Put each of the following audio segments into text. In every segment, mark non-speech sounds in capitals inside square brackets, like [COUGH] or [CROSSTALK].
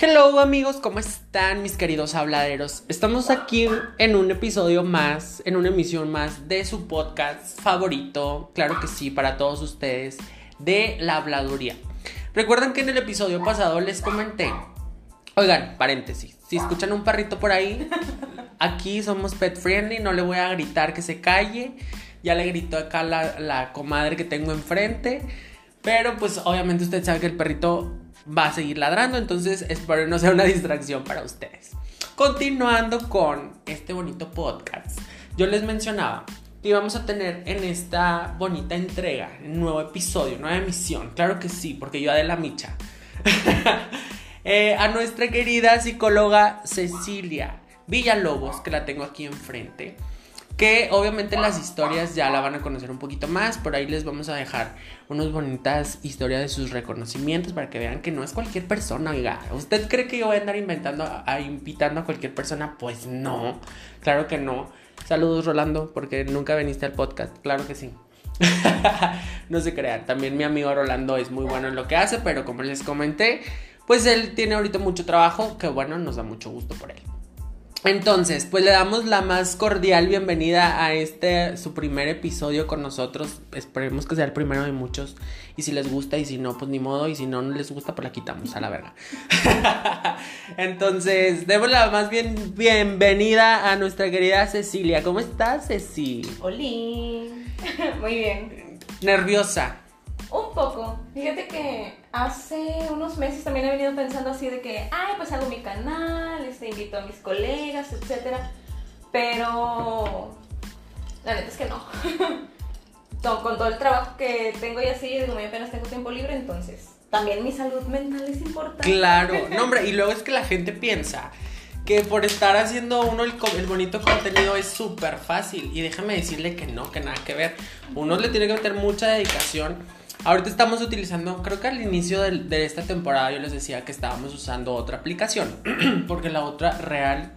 Hello amigos, ¿cómo están mis queridos habladeros? Estamos aquí en un episodio más, en una emisión más de su podcast favorito, claro que sí, para todos ustedes, de la habladuría. Recuerdan que en el episodio pasado les comenté, oigan, paréntesis, si escuchan un perrito por ahí, aquí somos pet friendly, no le voy a gritar que se calle, ya le gritó acá la, la comadre que tengo enfrente, pero pues obviamente usted sabe que el perrito va a seguir ladrando, entonces espero no sea una distracción para ustedes. Continuando con este bonito podcast, yo les mencionaba que íbamos a tener en esta bonita entrega, un nuevo episodio, nueva emisión, claro que sí, porque yo de la micha, [LAUGHS] eh, a nuestra querida psicóloga Cecilia Villalobos, que la tengo aquí enfrente que obviamente las historias ya la van a conocer un poquito más, por ahí les vamos a dejar unas bonitas historias de sus reconocimientos para que vean que no es cualquier persona, oiga, ¿usted cree que yo voy a andar inventando, a, invitando a cualquier persona? Pues no, claro que no. Saludos Rolando, porque nunca viniste al podcast, claro que sí. [LAUGHS] no se crean, también mi amigo Rolando es muy bueno en lo que hace, pero como les comenté, pues él tiene ahorita mucho trabajo, que bueno, nos da mucho gusto por él. Entonces, pues le damos la más cordial bienvenida a este su primer episodio con nosotros. Esperemos que sea el primero de muchos. Y si les gusta, y si no, pues ni modo. Y si no, no les gusta, pues la quitamos a la verga. [LAUGHS] Entonces, demos la más bien bienvenida a nuestra querida Cecilia. ¿Cómo estás, Ceci? Hola. [LAUGHS] Muy bien. Nerviosa. Un poco. Fíjate que hace unos meses también he venido pensando así de que, ay, pues hago mi canal, este, invito a mis colegas, etc. Pero la neta es que no. [LAUGHS] Con todo el trabajo que tengo y así, digo, muy apenas tengo tiempo libre, entonces también mi salud mental es importante. Claro, no hombre, y [LAUGHS] luego es que la gente piensa que por estar haciendo uno el, el bonito contenido es súper fácil. Y déjame decirle que no, que nada que ver. Uno le tiene que meter mucha dedicación Ahorita estamos utilizando, creo que al inicio de, esta temporada yo les decía que estábamos usando otra aplicación, [CLEARS THROAT] porque la otra real,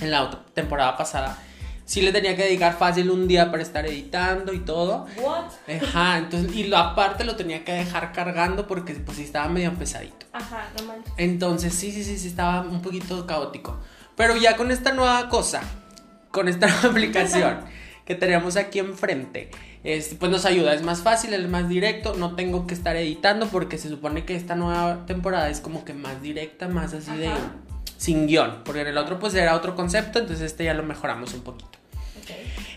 en la otra temporada pasada, sí le tenía que dedicar fácil un día para estar editando y todo. What? Ajá, entonces, y lo aparte lo tenía que dejar cargando porque pues sí estaba medio pesadito. Ajá, no manches. Entonces, sí, sí, sí, sí, estaba un poquito caótico. Pero ya con esta nueva cosa, con esta nueva [LAUGHS] aplicación [LAUGHS] que tenemos aquí enfrente, pues nos ayuda, es más fácil, es más directo, no tengo que estar editando porque se supone que esta nueva temporada es como que más directa, más así de sin guion, porque en el otro pues era otro concepto, entonces este ya lo mejoramos un poquito.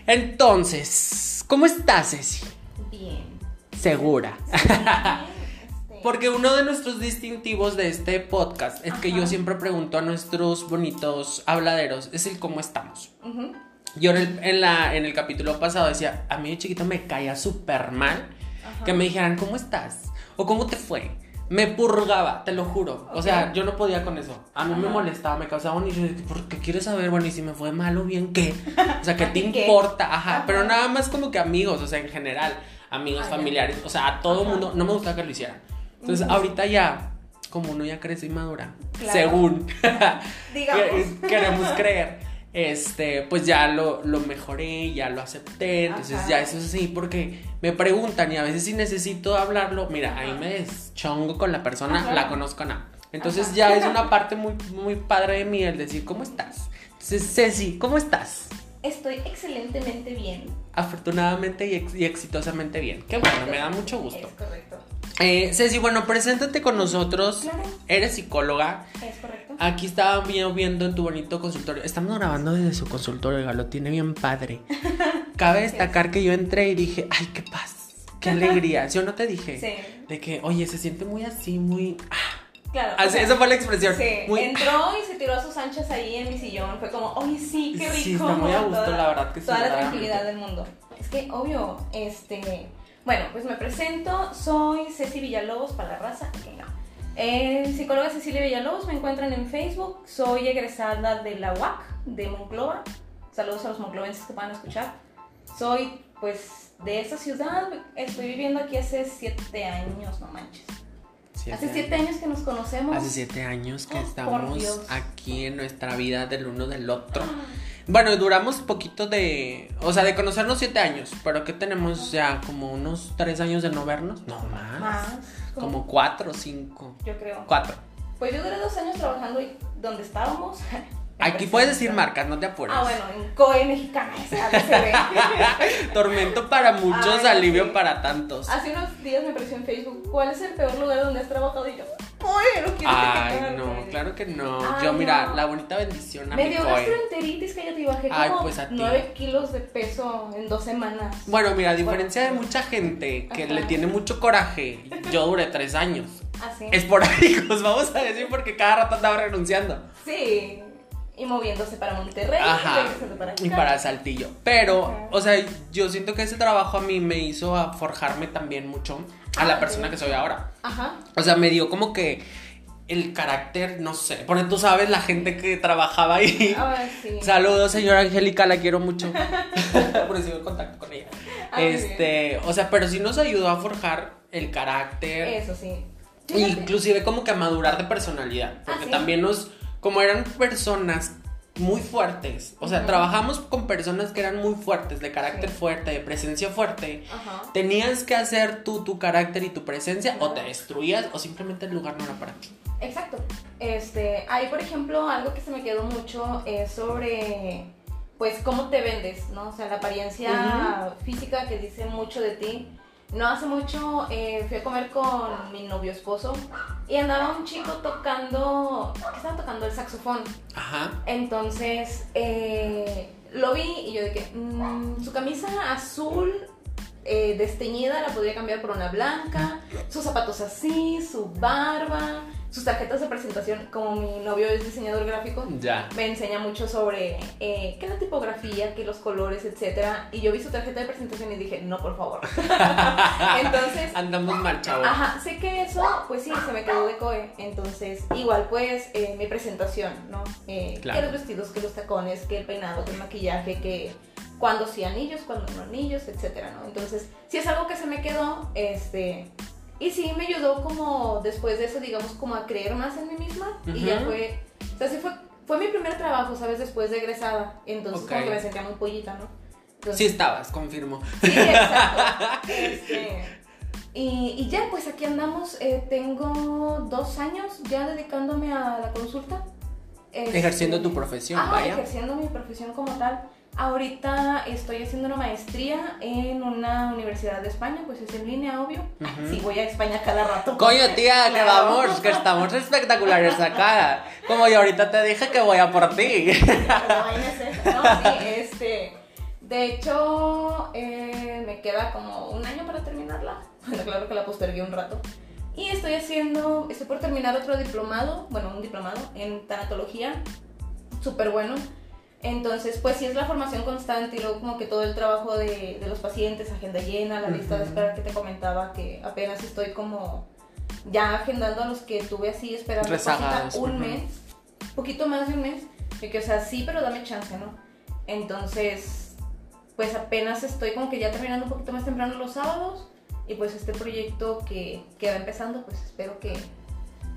Entonces, ¿cómo estás, Ceci? Bien. Segura. Porque uno de nuestros distintivos de este podcast es que yo siempre pregunto a nuestros bonitos habladeros, es el cómo estamos. Yo en el, en el capítulo pasado decía, a mí de chiquito me caía súper mal que me dijeran, ¿cómo estás? O ¿cómo te fue? Me purgaba, te lo juro. O sea, yo no podía con eso. A mí me molestaba, me causaba un y ¿por qué quieres saber, bueno, y si me fue mal o bien qué? O sea, [LAUGHS] ¿qué te importa? Ajá, pero nada más como que amigos, o sea, en general, amigos, ah, familiares, o sea, a todo mundo, no me gustaba que lo hicieran. Entonces, ahorita ya, como uno ya crece y madura, según. [LAUGHS] Queremos creer este, pues ya lo, lo mejoré, ya lo acepté, entonces ya eso es así, porque me preguntan y a veces si necesito hablarlo, mira, ahí me deschongo con la persona, la conozco nada. Entonces ya es una parte muy, muy padre de mí el decir, ¿cómo estás? Entonces, Ceci, ¿cómo estás? Estoy excelentemente bien. Afortunadamente y, exitosamente bien. Qué bueno, me da mucho gusto. Es correcto. Eh, Ceci, bueno, preséntate con nosotros. Claro. Eres psicóloga. Es correcto. Aquí estaba viendo en tu bonito consultorio. Estamos grabando desde su consultorio, lo tiene bien padre. [LAUGHS] Cabe destacar que yo entré y dije, ay, qué paz, qué alegría. ¿Sí o no te dije? Sí. De que, oye, se siente muy así, muy... Ah". Claro. Así, esa fue la expresión. Sí. Entró y se tiró a sus anchas ahí en mi sillón. Fue como, oye, sí, qué rico. Sí, está muy a gusto, la verdad que sí. Toda la tranquilidad del mundo. Es que, obvio, este... Bueno, pues me presento. Soy Ceci Villalobos para la raza. Que no. Eh, psicóloga Cecilia Villalobos, me encuentran en Facebook. Soy egresada de la UAC de Monclova. Saludos a los monclovenses que van a escuchar. Soy, pues, de esa ciudad. Estoy viviendo aquí hace siete años, no manches. hace siete años que nos conocemos. Hace siete años que oh, estamos aquí en nuestra vida del uno del otro. Bueno, duramos poquito de. O sea, de conocernos siete años. Pero que tenemos ya como unos tres años de no vernos. No más. Más. Como cuatro o cinco. Yo creo. Cuatro. Pues yo duré dos años trabajando y donde estábamos. [LAUGHS] Aquí puedes decir marcas, no te apures. Ah, bueno, en COE mexicana, esa se ve. [LAUGHS] Tormento para muchos, Ay, alivio sí. para tantos. Hace unos días me apareció en Facebook, ¿cuál es el peor lugar donde has trabajado? Y yo, ¡Uy, no quiero Ay, que no, claro que no. Ay, Yo, mira, no. la bonita bendición a Me mi dio gastroenteritis, cállate, y bajé Ay, como pues a ti. 9 kilos de peso en dos semanas. Bueno, mira, a diferencia de mucha gente que Ajá. le tiene mucho coraje, [LAUGHS] yo duré tres años. Así. Esporádicos, [LAUGHS] vamos a decir, porque cada rato andaba renunciando. Sí. Y moviéndose para Monterrey, Ajá. regresando para. Y para Saltillo. Pero, Ajá. o sea, yo siento que ese trabajo a mí me hizo a forjarme también mucho a la Ah, persona que soy ahora. Ajá. O sea, me dio como que el carácter, no sé. Porque tú sabes la gente que trabajaba ahí. Ay, sí. Saludos, señora Angélica, la quiero mucho. [LAUGHS] Por eso contacto con ella. Ah, este, o sea, pero sí nos ayudó a forjar el carácter. Eso sí. Fíjate. Inclusive como que a madurar de personalidad. Porque Ah, ¿sí? también nos, como eran personas muy fuertes, o sea, trabajamos con personas que eran muy fuertes, de carácter Sí. fuerte, de presencia fuerte. Tenías que hacer tú tu carácter y tu presencia o te destruías o simplemente el lugar no era para ti. Exacto. Este, ahí por ejemplo, algo que se me quedó mucho es sobre pues cómo te vendes, ¿no? O sea, la apariencia física que dice mucho de ti. No hace mucho eh, fui a comer con mi novio esposo y andaba un chico tocando, ¿qué estaba tocando? El saxofón. Ajá. Entonces eh, lo vi y yo de que mm, su camisa azul eh, desteñida la podría cambiar por una blanca, sus zapatos así, su barba, sus tarjetas de presentación, como mi novio es diseñador gráfico, Ya. me enseña mucho sobre eh, qué la tipografía, qué los colores, etcétera. Y yo vi su tarjeta de presentación y dije, no, por favor. [LAUGHS] Entonces, Andamos mal, chavo. Ajá, sé que eso, pues sí, se me quedó de coe. Entonces, igual, pues, eh, mi presentación, ¿no? Eh, Claro. Que los vestidos, que los tacones, que el peinado, que el maquillaje, que cuando sí anillos, cuando no anillos, etcétera, ¿no? Entonces, sí es algo que se me quedó, este. Y sí me ayudó como después de eso, digamos, como a creer más en mí misma. Y ya fue. O sea, sí fue, fue mi primer trabajo, ¿sabes? Después de egresada. Entonces, como que me sentía muy pollita, ¿no? Entonces, Sí estabas, confirmo. Sí, exacto. [LAUGHS] Este, y, y ya, pues aquí andamos. eh, tengo dos años ya dedicándome a la consulta. Este, Ejerciendo tu profesión, ah, vaya. ejerciendo mi profesión como tal. Ahorita estoy haciendo una maestría en una universidad de España, pues es en línea, obvio. Ujú. Sí, voy a España cada rato. Coño, tía, que Claro. vamos, que estamos espectaculares acá. Como yo ahorita te dije que voy a por ti. Pero vaina es esa, ¿no? Sí, este. De hecho, eh, me queda como un año para terminarla. Bueno, claro que la postergué un rato. Y estoy haciendo, estoy por terminar otro diplomado, bueno, un diplomado en tanatología, súper bueno. Entonces, pues sí es la formación constante y luego como que todo el trabajo de, de los pacientes, agenda llena, la lista de espera que te comentaba, que apenas estoy como ya agendando a los que tuve así esperando cosita un ujú. mes, poquito más de un mes, de que o sea, sí, pero dame chance, ¿no? Entonces, pues apenas estoy como que ya terminando un poquito más temprano los sábados y pues este proyecto que, que va empezando, pues espero que,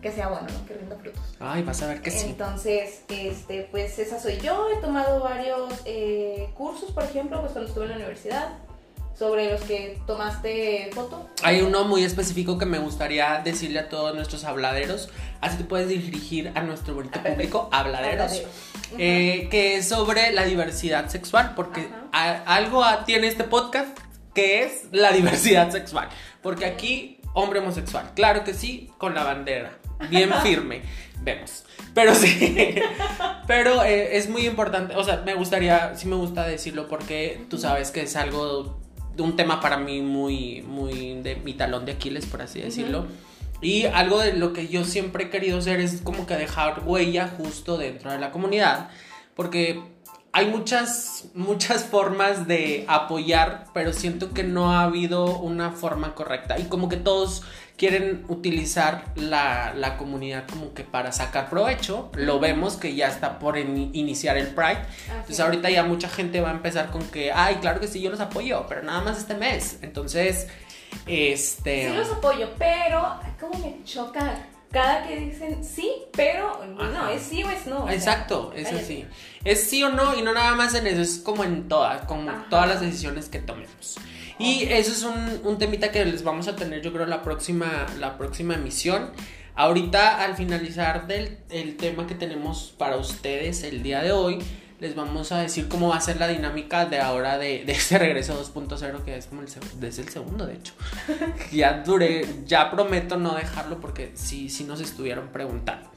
que sea bueno, ¿no? Que rinda frutos. Ay, vas a ver que sí. Entonces, este, pues esa soy yo. He tomado varios eh, cursos, por ejemplo, pues cuando estuve en la universidad, sobre los que tomaste foto. Hay uno muy específico que me gustaría decirle a todos nuestros habladeros. Así te puedes dirigir a nuestro bonito público, habladeros. Eh, que es sobre la diversidad sexual, porque a- algo a- tiene este podcast que es la [LAUGHS] diversidad sexual. Porque aquí, hombre homosexual, claro que sí, con la bandera, bien firme, vemos. Pero sí, pero eh, es muy importante, o sea, me gustaría, sí me gusta decirlo porque tú sabes que es algo, un tema para mí muy, muy de mi talón de Aquiles, por así decirlo. Y algo de lo que yo siempre he querido hacer es como que dejar huella justo dentro de la comunidad. Porque hay muchas, muchas formas de apoyar, pero siento que no ha habido una forma correcta. Y como que todos quieren utilizar la, la comunidad como que para sacar provecho. Lo vemos que ya está por in- iniciar el Pride. Entonces es. ahorita ya mucha gente va a empezar con que, ay, claro que sí, yo los apoyo, pero nada más este mes. Entonces, este... Sí los apoyo, pero ay, cómo me choca cada que dicen sí, pero no, Ajá. es sí o es no. o sea, Exacto, es cállate. así. Es sí o no y no nada más en eso, es como en todas, como Ajá. todas las decisiones que tomemos. Y eso es un, un temita que les vamos a tener yo creo la próxima, la próxima emisión. Ahorita al finalizar del el tema que tenemos para ustedes el día de hoy, les vamos a decir cómo va a ser la dinámica de ahora de, de ese regreso 2.0 que es como el, es el segundo de hecho. [LAUGHS] ya duré, ya prometo no dejarlo porque sí, sí nos estuvieron preguntando.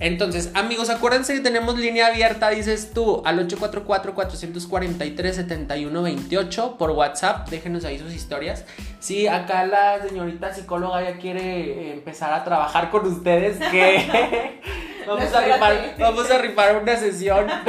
Entonces, amigos, acuérdense que tenemos línea abierta, dices tú, al 844-443-7128 por WhatsApp. Déjenos ahí sus historias. Sí, acá la señorita psicóloga ya quiere empezar a trabajar con ustedes, que [LAUGHS] vamos, No, a espérate. vamos a rifar una sesión. [LAUGHS]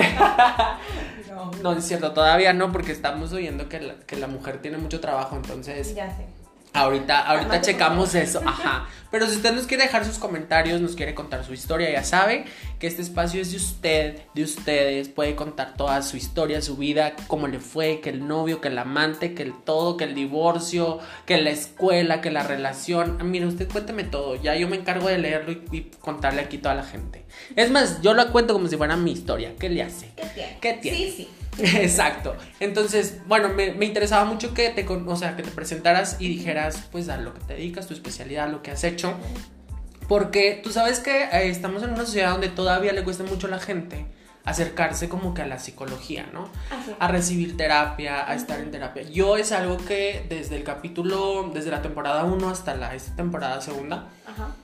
No. No, es cierto, todavía no, porque estamos oyendo que la, que la mujer tiene mucho trabajo, entonces... Ya sé. Ahorita, ahorita checamos eso, ajá. Pero si usted nos quiere dejar sus comentarios, nos quiere contar su historia, ya sabe que este espacio es de usted, de ustedes. Puede contar toda su historia, su vida, cómo le fue, que el novio, que el amante, que el todo, que el divorcio, que la escuela, que la relación. Ah, Mire, usted cuénteme todo. Ya yo me encargo de leerlo y, y contarle aquí a toda la gente. Es más, yo lo cuento como si fuera mi historia. ¿Qué le hace? ¿Qué tiene? ¿Qué tiene? Sí, sí. [LAUGHS] Exacto. Entonces, bueno, me, me interesaba mucho que te, o sea, que te presentaras y dijeras, pues, a lo que te dedicas, tu especialidad, lo que has hecho. Porque tú sabes que eh, estamos en una sociedad donde todavía le cuesta mucho a la gente acercarse como que a la psicología, ¿no? Así. A recibir terapia, a estar en terapia. Yo es algo que desde el capítulo, desde la temporada 1 hasta la esta temporada segunda, Ajá.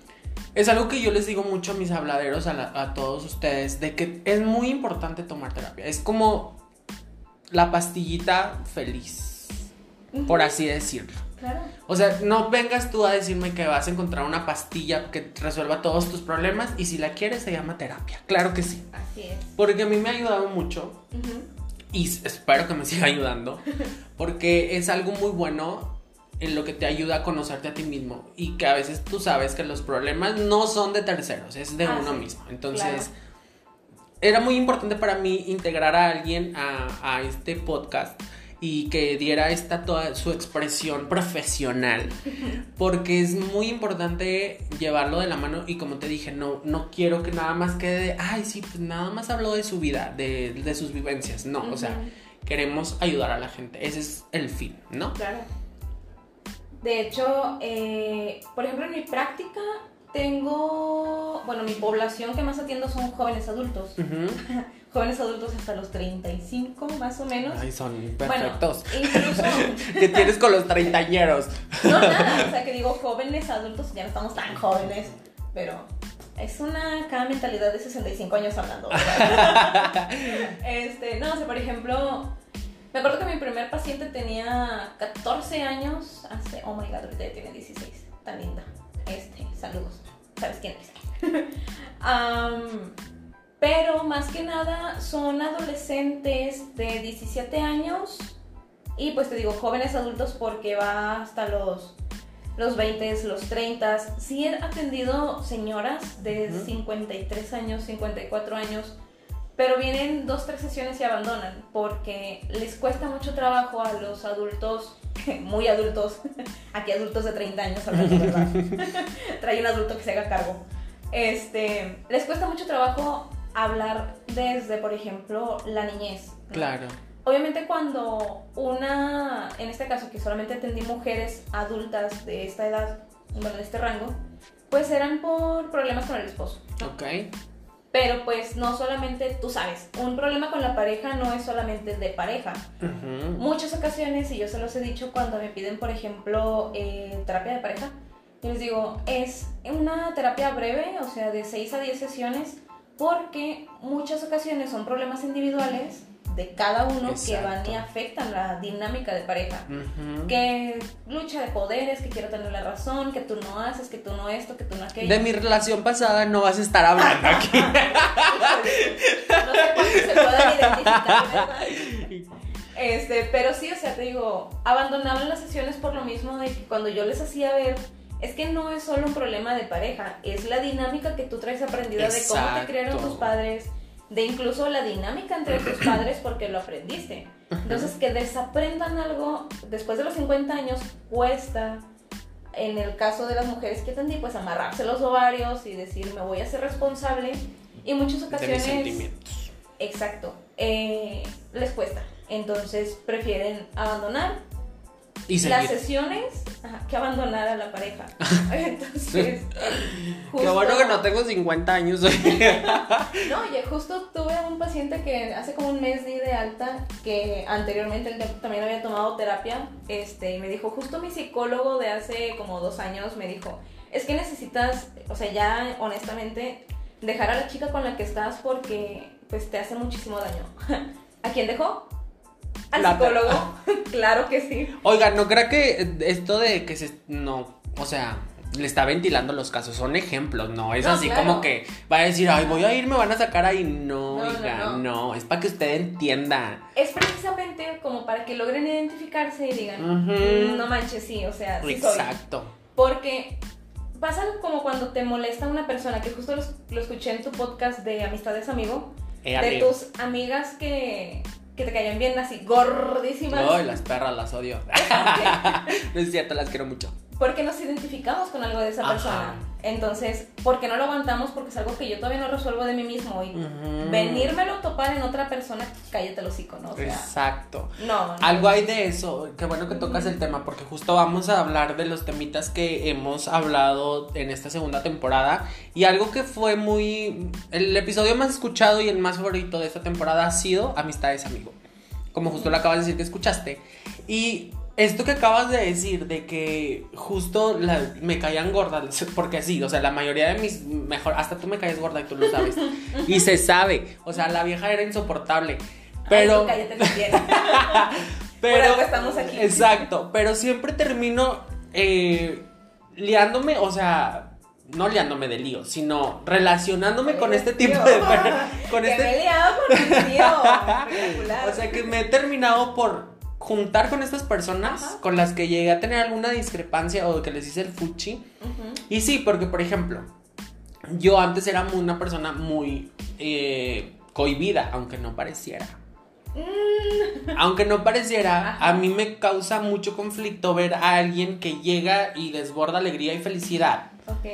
es algo que yo les digo mucho a mis habladeros, a, la- a todos ustedes, de que es muy importante tomar terapia. Es como la pastillita feliz, por así decirlo. Claro. O sea, no vengas tú a decirme que vas a encontrar una pastilla que resuelva todos tus problemas y si la quieres se llama terapia. Claro que sí. Así es. Porque a mí me ha ayudado mucho y espero que me siga ayudando [LAUGHS] porque es algo muy bueno en lo que te ayuda a conocerte a ti mismo y que a veces tú sabes que los problemas no son de terceros, es de uno mismo. Entonces, claro. Era muy importante para mí integrar a alguien a, a este podcast y que diera esta toda su expresión profesional [LAUGHS] porque es muy importante llevarlo de la mano y como te dije no no quiero que nada más quede de, ay sí pues nada más habló de su vida de, de sus vivencias no o sea queremos ayudar a la gente ese es el fin no Claro. De hecho, eh, por ejemplo, en mi práctica tengo, bueno, mi población que más atiendo son jóvenes adultos. [LAUGHS] Jóvenes adultos hasta los 35 más o menos. ay son Bueno, perfectos incluso, [LAUGHS] ¿Qué tienes con los treintañeros no nada, o sea que digo jóvenes adultos, ya no estamos tan jóvenes, pero es una cada mentalidad de 65 años hablando. [LAUGHS] este, no, o sea, por ejemplo, me acuerdo que mi primer paciente tenía 14 años, hace, oh my god, ahorita ya tiene 16, tan linda. Este, saludos, ¿sabes quién es? [LAUGHS] Am, pero más que nada son adolescentes de 17 años y pues te digo jóvenes adultos porque va hasta los los 20, los 30. Sí he atendido señoras de Ujú. 53 años, 54 años, pero vienen dos, tres sesiones y abandonan porque les cuesta mucho trabajo a los adultos, [LAUGHS] muy adultos, [LAUGHS] aquí adultos de 30 años, hablando verdad. [LAUGHS] Trae un adulto que se haga cargo. Este, les cuesta mucho trabajo hablar desde, por ejemplo, la niñez. ¿no? claro Obviamente cuando una, en este caso que solamente atendí mujeres adultas de esta edad, bueno, de este rango, pues eran por problemas con el esposo. ¿no? ok Pero pues no solamente, tú sabes, un problema con la pareja no es solamente de pareja. Ujú. Muchas ocasiones, y yo se los he dicho cuando me piden, por ejemplo, eh, terapia de pareja, yo les digo, es una terapia breve, o sea, de 6 a 10 sesiones, porque muchas ocasiones son problemas individuales de cada uno que van y afectan la dinámica de pareja. Ujú. Que lucha de poderes, que quiero tener la razón, que tú no haces, que tú no esto, que tú no aquello. de mi relación pasada no vas a estar hablando aquí [LAUGHS] no sé cuántos se puedan identificar. Este, pero sí, o sea, te digo, abandonaban las sesiones por lo mismo de que cuando yo les hacía ver, es que no es solo un problema de pareja, es la dinámica que tú traes aprendida de cómo te criaron tus padres, de incluso la dinámica entre tus padres porque lo aprendiste. Entonces, que desaprendan algo después de los 50 años cuesta, en el caso de las mujeres que atendí, pues amarrarse los ovarios y decir, me voy a ser responsable. Y muchas de mis ocasiones... sentimientos Exacto. Eh, les cuesta. Entonces prefieren abandonar Y las sesiones ajá, que abandonar a la pareja. [LAUGHS] Entonces, Qué justo- bueno que no tengo 50 años. [LAUGHS] No, oye, justo tuve un paciente que hace como un mes di de alta, que anteriormente él también había tomado terapia, este, y me dijo, justo mi psicólogo de hace como dos años me dijo, es que necesitas, o sea, ya honestamente, dejar a la chica con la que estás porque pues te hace muchísimo daño. [LAUGHS] ¿A quién dejó? Al La- psicólogo, [LAUGHS] claro que sí. Oiga, no creo que esto de que se. No, o sea. Le está ventilando los casos, son ejemplos, no es No, así claro. como que va a decir, ay, voy a ir, me van a sacar ahí. No, No, no, oiga, no, no. es para que usted entienda. Es precisamente como para que logren identificarse y digan, Ujú. "Mm, no manches, sí, o sea, sí soy. Exacto. Porque pasa como cuando te molesta una persona, que justo lo, lo escuché en tu podcast de Amistades Amigo, de tus amigas que, que te caían bien así, gordísimas. Ay, las perras las odio. [LAUGHS] no es cierto, las quiero mucho. Porque nos identificamos con algo de esa Ajá. persona. Entonces, ¿por qué no lo aguantamos? Porque es algo que yo todavía no resuelvo de mí mismo. Y Ujú. venírmelo a topar en otra persona, cállate el hocico, ¿no? O sea, Exacto. no, no. Algo hay de eso, qué bueno que tocas el tema, porque justo vamos a hablar de los temitas que hemos hablado en esta segunda temporada. Y algo que fue muy. El episodio más escuchado y el más favorito de esta temporada ha sido Amistades Amigo. Como justo lo acabas de decir que escuchaste. Y esto que acabas de decir, de que justo la- me caían gordas, [LAUGHS] porque sí, o sea, la mayoría de mis mejor, hasta tú me caes gorda y tú lo sabes. [LAUGHS] y se sabe, o sea, la vieja era insoportable. Pero. Ay, cállate. [LAUGHS] Pero, algo estamos aquí. Exacto, pero siempre termino eh, liándome, o sea, no liándome de lío, sino relacionándome con este tipo de con que este me he liado con mi tío. O sea, que me he terminado por juntar con estas personas Ajá. con las que llegué a tener alguna discrepancia o que les hice el fuchi. Y sí, porque por ejemplo, yo antes era una persona muy eh, cohibida, aunque no pareciera. Aunque no pareciera, Ajá. a mí me causa mucho conflicto ver a alguien que llega y desborda alegría y felicidad. Ok,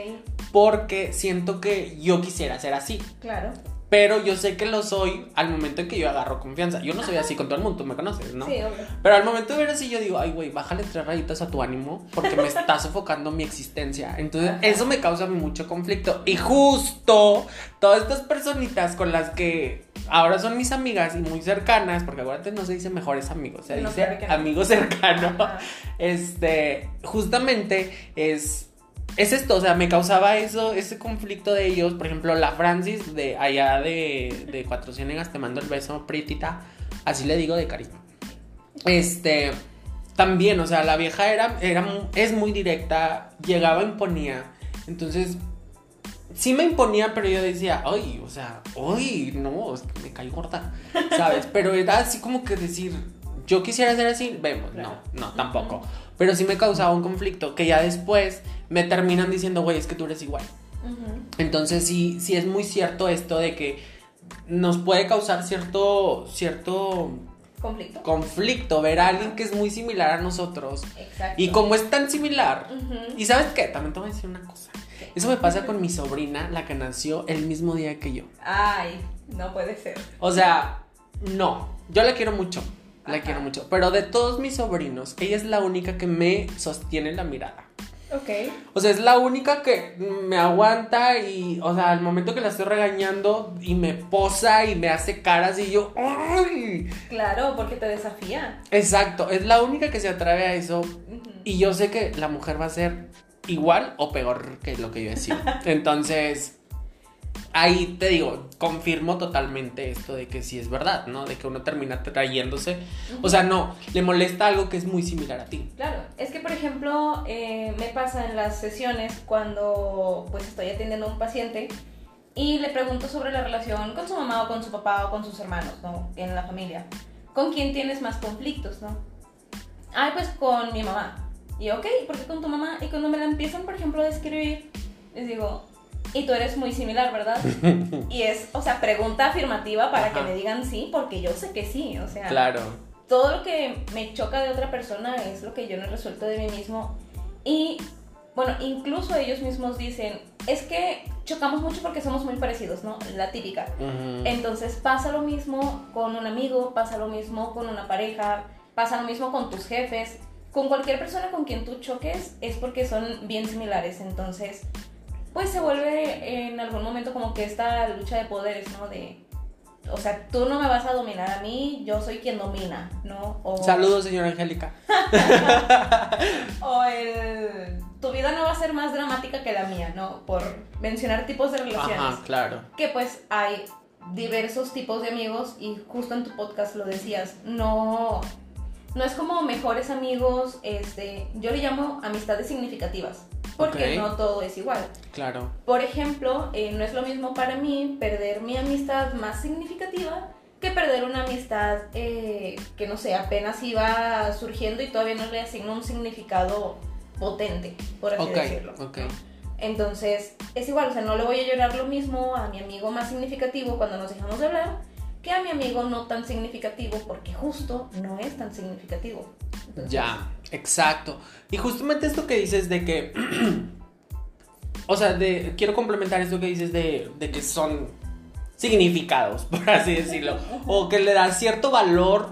Porque siento que yo quisiera ser así. claro. Pero yo sé que lo soy al momento en que yo agarro confianza. Yo no soy así con todo el mundo, tú me conoces, ¿no? Sí, obvio. Pero al momento de ver así, yo digo, ay, güey, bájale tres rayitas a tu ánimo porque me está sofocando mi existencia. Entonces, eso me causa mucho conflicto. Y justo todas estas personitas con las que ahora son mis amigas y muy cercanas, porque acuérdate, no se dice mejores amigos, se No, dice claro que no. amigo cercano. Ajá. Este, justamente es. Es esto, o sea, me causaba eso, ese conflicto de ellos. Por ejemplo, la Francis de allá de, de Cuatro Ciénegas, te mando el beso, prietita. Así le digo de cariño. Este, también, o sea, la vieja era, era, es muy directa, llegaba, imponía. Entonces, sí me imponía, pero yo decía, ay, o sea, ay, no, es que me caí gorda, ¿sabes? Pero era así como que decir, yo quisiera ser así, vemos, Claro. no, no, tampoco. Pero sí me causaba un conflicto que ya después me terminan diciendo, güey, es que tú eres igual. Entonces sí, sí es muy cierto esto de que nos puede causar cierto, cierto Conflicto. conflicto ver a alguien que es muy similar a nosotros. Exacto. Y como es tan similar, y sabes qué, también te voy a decir una cosa. Eso me pasa [LAUGHS] con mi sobrina, la que nació el mismo día que yo. Ay, no puede ser. O sea, no, yo la quiero mucho, la Ajá. quiero mucho. Pero de todos mis sobrinos, ella es la única que me sostiene la mirada. Ok. O sea, es la única que me aguanta y, o sea, al momento que la estoy regañando y me posa y me hace caras y yo, ¡ay! Claro, porque te desafía. Exacto, es la única que se atreve a eso y yo sé que la mujer va a ser igual o peor que lo que yo decía. [LAUGHS] Entonces, ahí te digo, confirmo totalmente esto de que sí es verdad, ¿no? De que uno termina trayéndose. O sea, no, le molesta algo que es muy similar a ti. Claro, es que por ejemplo eh, me pasa en las sesiones cuando pues estoy atendiendo a un paciente y le pregunto sobre la relación con su mamá o con su papá o con sus hermanos, ¿no? En la familia. ¿Con quién tienes más conflictos, no? Ay, pues con mi mamá. Y ok, ¿por qué con tu mamá? Y cuando me la empiezan, por ejemplo, a describir, les digo, y tú eres muy similar, ¿verdad? [LAUGHS] y es, o sea, pregunta afirmativa para que me digan sí, porque yo sé que sí, o sea Claro. todo lo que me choca de otra persona es lo que yo no he resuelto de mí mismo. Y bueno, incluso ellos mismos dicen, es que chocamos mucho porque somos muy parecidos, ¿no? La típica. Entonces pasa lo mismo con un amigo, pasa lo mismo con una pareja, pasa lo mismo con tus jefes. con cualquier persona con quien tú choques es porque son bien similares, entonces pues se vuelve en algún momento como que esta lucha de poderes, ¿no? De, o sea, tú no me vas a dominar a mí, yo soy quien domina, ¿no? O, Saludos, señora Angélica. [LAUGHS] o el, tu vida no va a ser más dramática que la mía, ¿no? Por mencionar tipos de relaciones. Ajá, claro. Que pues hay diversos tipos de amigos y justo en tu podcast lo decías, no no es como mejores amigos, este, yo le llamo amistades significativas, porque no todo es igual. Claro. Por ejemplo, eh, no es lo mismo para mí perder mi amistad más significativa que perder una amistad eh, que no sé, apenas iba surgiendo y todavía no le asigno un significado potente, por así decirlo. ok. Entonces, es igual, o sea, no le voy a llorar lo mismo a mi amigo más significativo cuando nos dejamos de hablar que a mi amigo no tan significativo porque justo no es tan significativo. Entonces, Ya, exacto. Y justamente esto que dices de que. [CLEARS THROAT] o sea, de, quiero complementar esto que dices de, de que son significados, [LAUGHS] por así decirlo. o que le da cierto valor.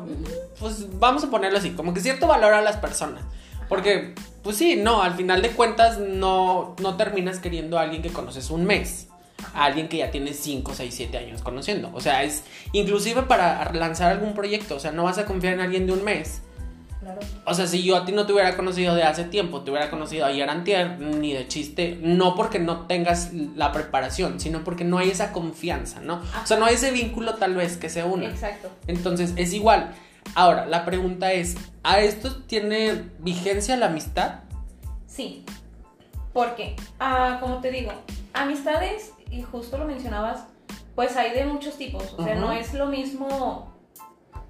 Pues vamos a ponerlo así, como que cierto valor a las personas. Porque, pues sí, no, al final de cuentas no, no terminas queriendo a alguien que conoces un mes. A alguien que ya tiene 5, 6, 7 años conociendo. O sea, es inclusive para lanzar algún proyecto. O sea, no vas a confiar en alguien de un mes. Claro. O sea, si yo a ti no te hubiera conocido de hace tiempo, te hubiera conocido ayer antier, ni de chiste, no porque no tengas la preparación, sino porque no hay esa confianza, ¿no? O sea, no hay ese vínculo tal vez que se una. Exacto. Entonces, es igual. Ahora, la pregunta es, ¿a esto tiene vigencia la amistad? Sí. Porque, ah, como te digo, amistades, y justo lo mencionabas, pues hay de muchos tipos. O sea, no es lo mismo.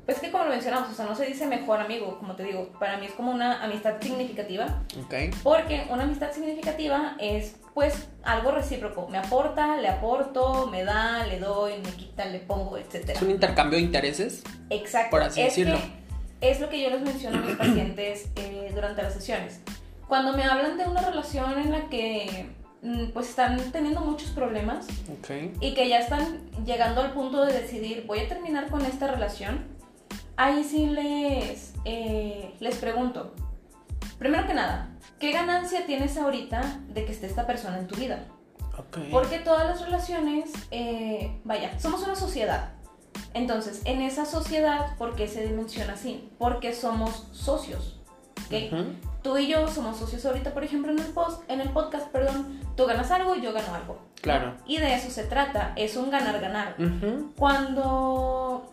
Pues que como lo mencionamos, o sea, no se dice mejor amigo, como te digo, para mí es como una amistad significativa. Ok. Porque una amistad significativa es pues algo recíproco. Me aporta, le aporto, me da, le doy, me quita, le pongo, etc. Es un intercambio de intereses. Exacto. por así es decirlo. que es lo que yo les menciono a mis [CLEARS THROAT] pacientes eh, durante las sesiones. Cuando me hablan de una relación en la que pues están teniendo muchos problemas Ok. y que ya están llegando al punto de decidir voy a terminar con esta relación, ahí sí les, eh, les pregunto, primero que nada, ¿qué ganancia tienes ahorita de que esté esta persona en tu vida? Ok. Porque todas las relaciones, eh, vaya, somos una sociedad. Entonces, en esa sociedad, ¿por qué se dimensiona así? Porque somos socios. ¿ok? Ujú. Tú y yo somos socios ahorita, por ejemplo, en el, post, en el podcast, perdón. Tú ganas algo y yo gano algo. Claro. Y de eso se trata, es un ganar-ganar. Ujú. Cuando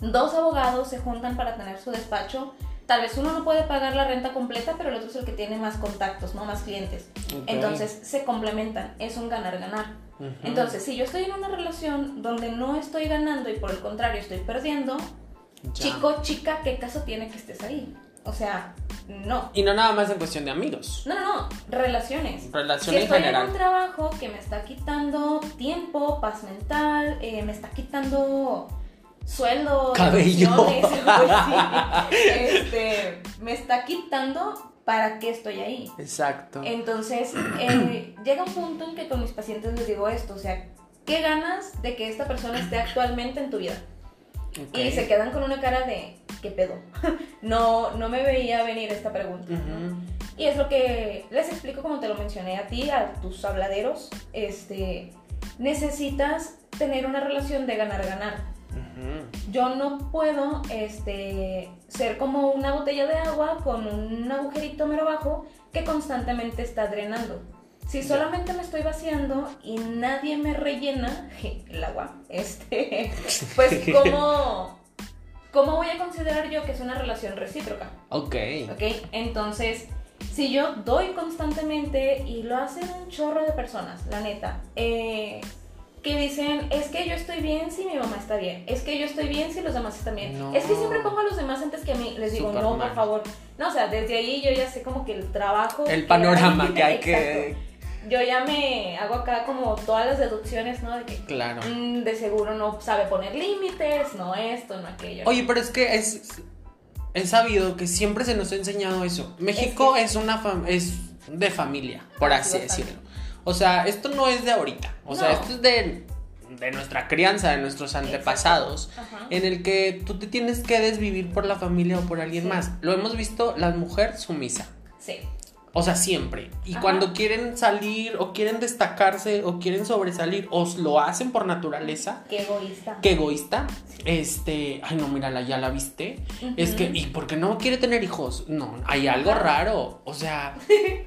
dos abogados se juntan para tener su despacho, tal vez uno no puede pagar la renta completa, pero el otro es el que tiene más contactos, ¿no? Más clientes. Entonces se complementan, es un ganar-ganar. Entonces, si yo estoy en una relación donde no estoy ganando y por el contrario estoy perdiendo, Ya. chico, chica, ¿qué caso tiene que estés ahí? O sea, no. Y no nada más en cuestión de amigos. No, no, no, relaciones. Relaciones si en estoy general. en un trabajo que me está quitando tiempo, paz mental, eh, me está quitando sueldo, Cabello. [LAUGHS] este, me está quitando para qué estoy ahí. Exacto. Entonces, [CLEARS THROAT] eh, llega un punto en que con mis pacientes les digo esto, o sea, ¿qué ganas de que esta persona esté actualmente en tu vida? Y se quedan con una cara de, ¿qué pedo? [LAUGHS] No, no me veía venir esta pregunta. Y es lo que les explico como te lo mencioné a ti, a tus habladeros. Este, necesitas tener una relación de ganar-ganar. Yo no puedo este, ser como una botella de agua con un agujerito mero abajo que constantemente está drenando. Si solamente me estoy vaciando y nadie me rellena [LAUGHS] el agua, este, [LAUGHS] pues ¿cómo, ¿cómo voy a considerar yo que es una relación recíproca? Ok. ¿Ok? Entonces, si yo doy constantemente y lo hacen un chorro de personas, la neta, eh, que dicen, es que yo estoy bien si mi mamá está bien, es que yo estoy bien si los demás están bien, No. es que siempre pongo a los demás antes que a mí, les digo, no, mal. por favor. No, o sea, desde ahí yo ya sé como que el trabajo... El que panorama hay- [LAUGHS] que hay que. Yo ya me hago acá como todas las deducciones, ¿no? De que Claro. mm, de seguro no sabe poner límites, no esto, no aquello. Oye, pero es que es. Es sabido que siempre se nos ha enseñado eso. México que- es, una fam- es de familia, por así bastante. decirlo. O sea, esto no es de ahorita. O sea, No. esto es de de nuestra crianza, de nuestros antepasados, en el que tú te tienes que desvivir por la familia o por alguien Sí. más. Lo hemos visto, la mujer sumisa. Sí. O sea, siempre. Y Ajá. cuando quieren salir o quieren destacarse o quieren sobresalir o lo hacen por naturaleza, Qué egoísta. qué egoísta. Este, ay no, mírala, ya la viste. Es que. ¿y por qué no quiere tener hijos? No, hay algo Ajá. raro. O sea,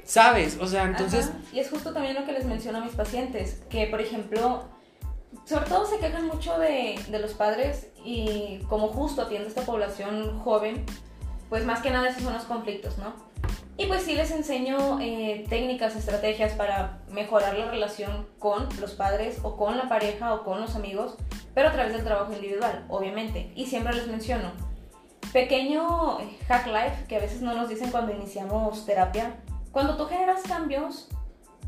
¿sabes? O sea, entonces, Ajá, Y es justo también lo que les menciono a mis pacientes, que por ejemplo, sobre todo se quejan mucho de, de los padres y como justo atiende esta población joven, pues más que nada esos son los conflictos, ¿no? Y pues sí les enseño eh, técnicas, estrategias para mejorar la relación con los padres o con la pareja o con los amigos, pero a través del trabajo individual, obviamente. Y siempre les menciono, pequeño hack life que a veces no nos dicen cuando iniciamos terapia, cuando tú generas cambios,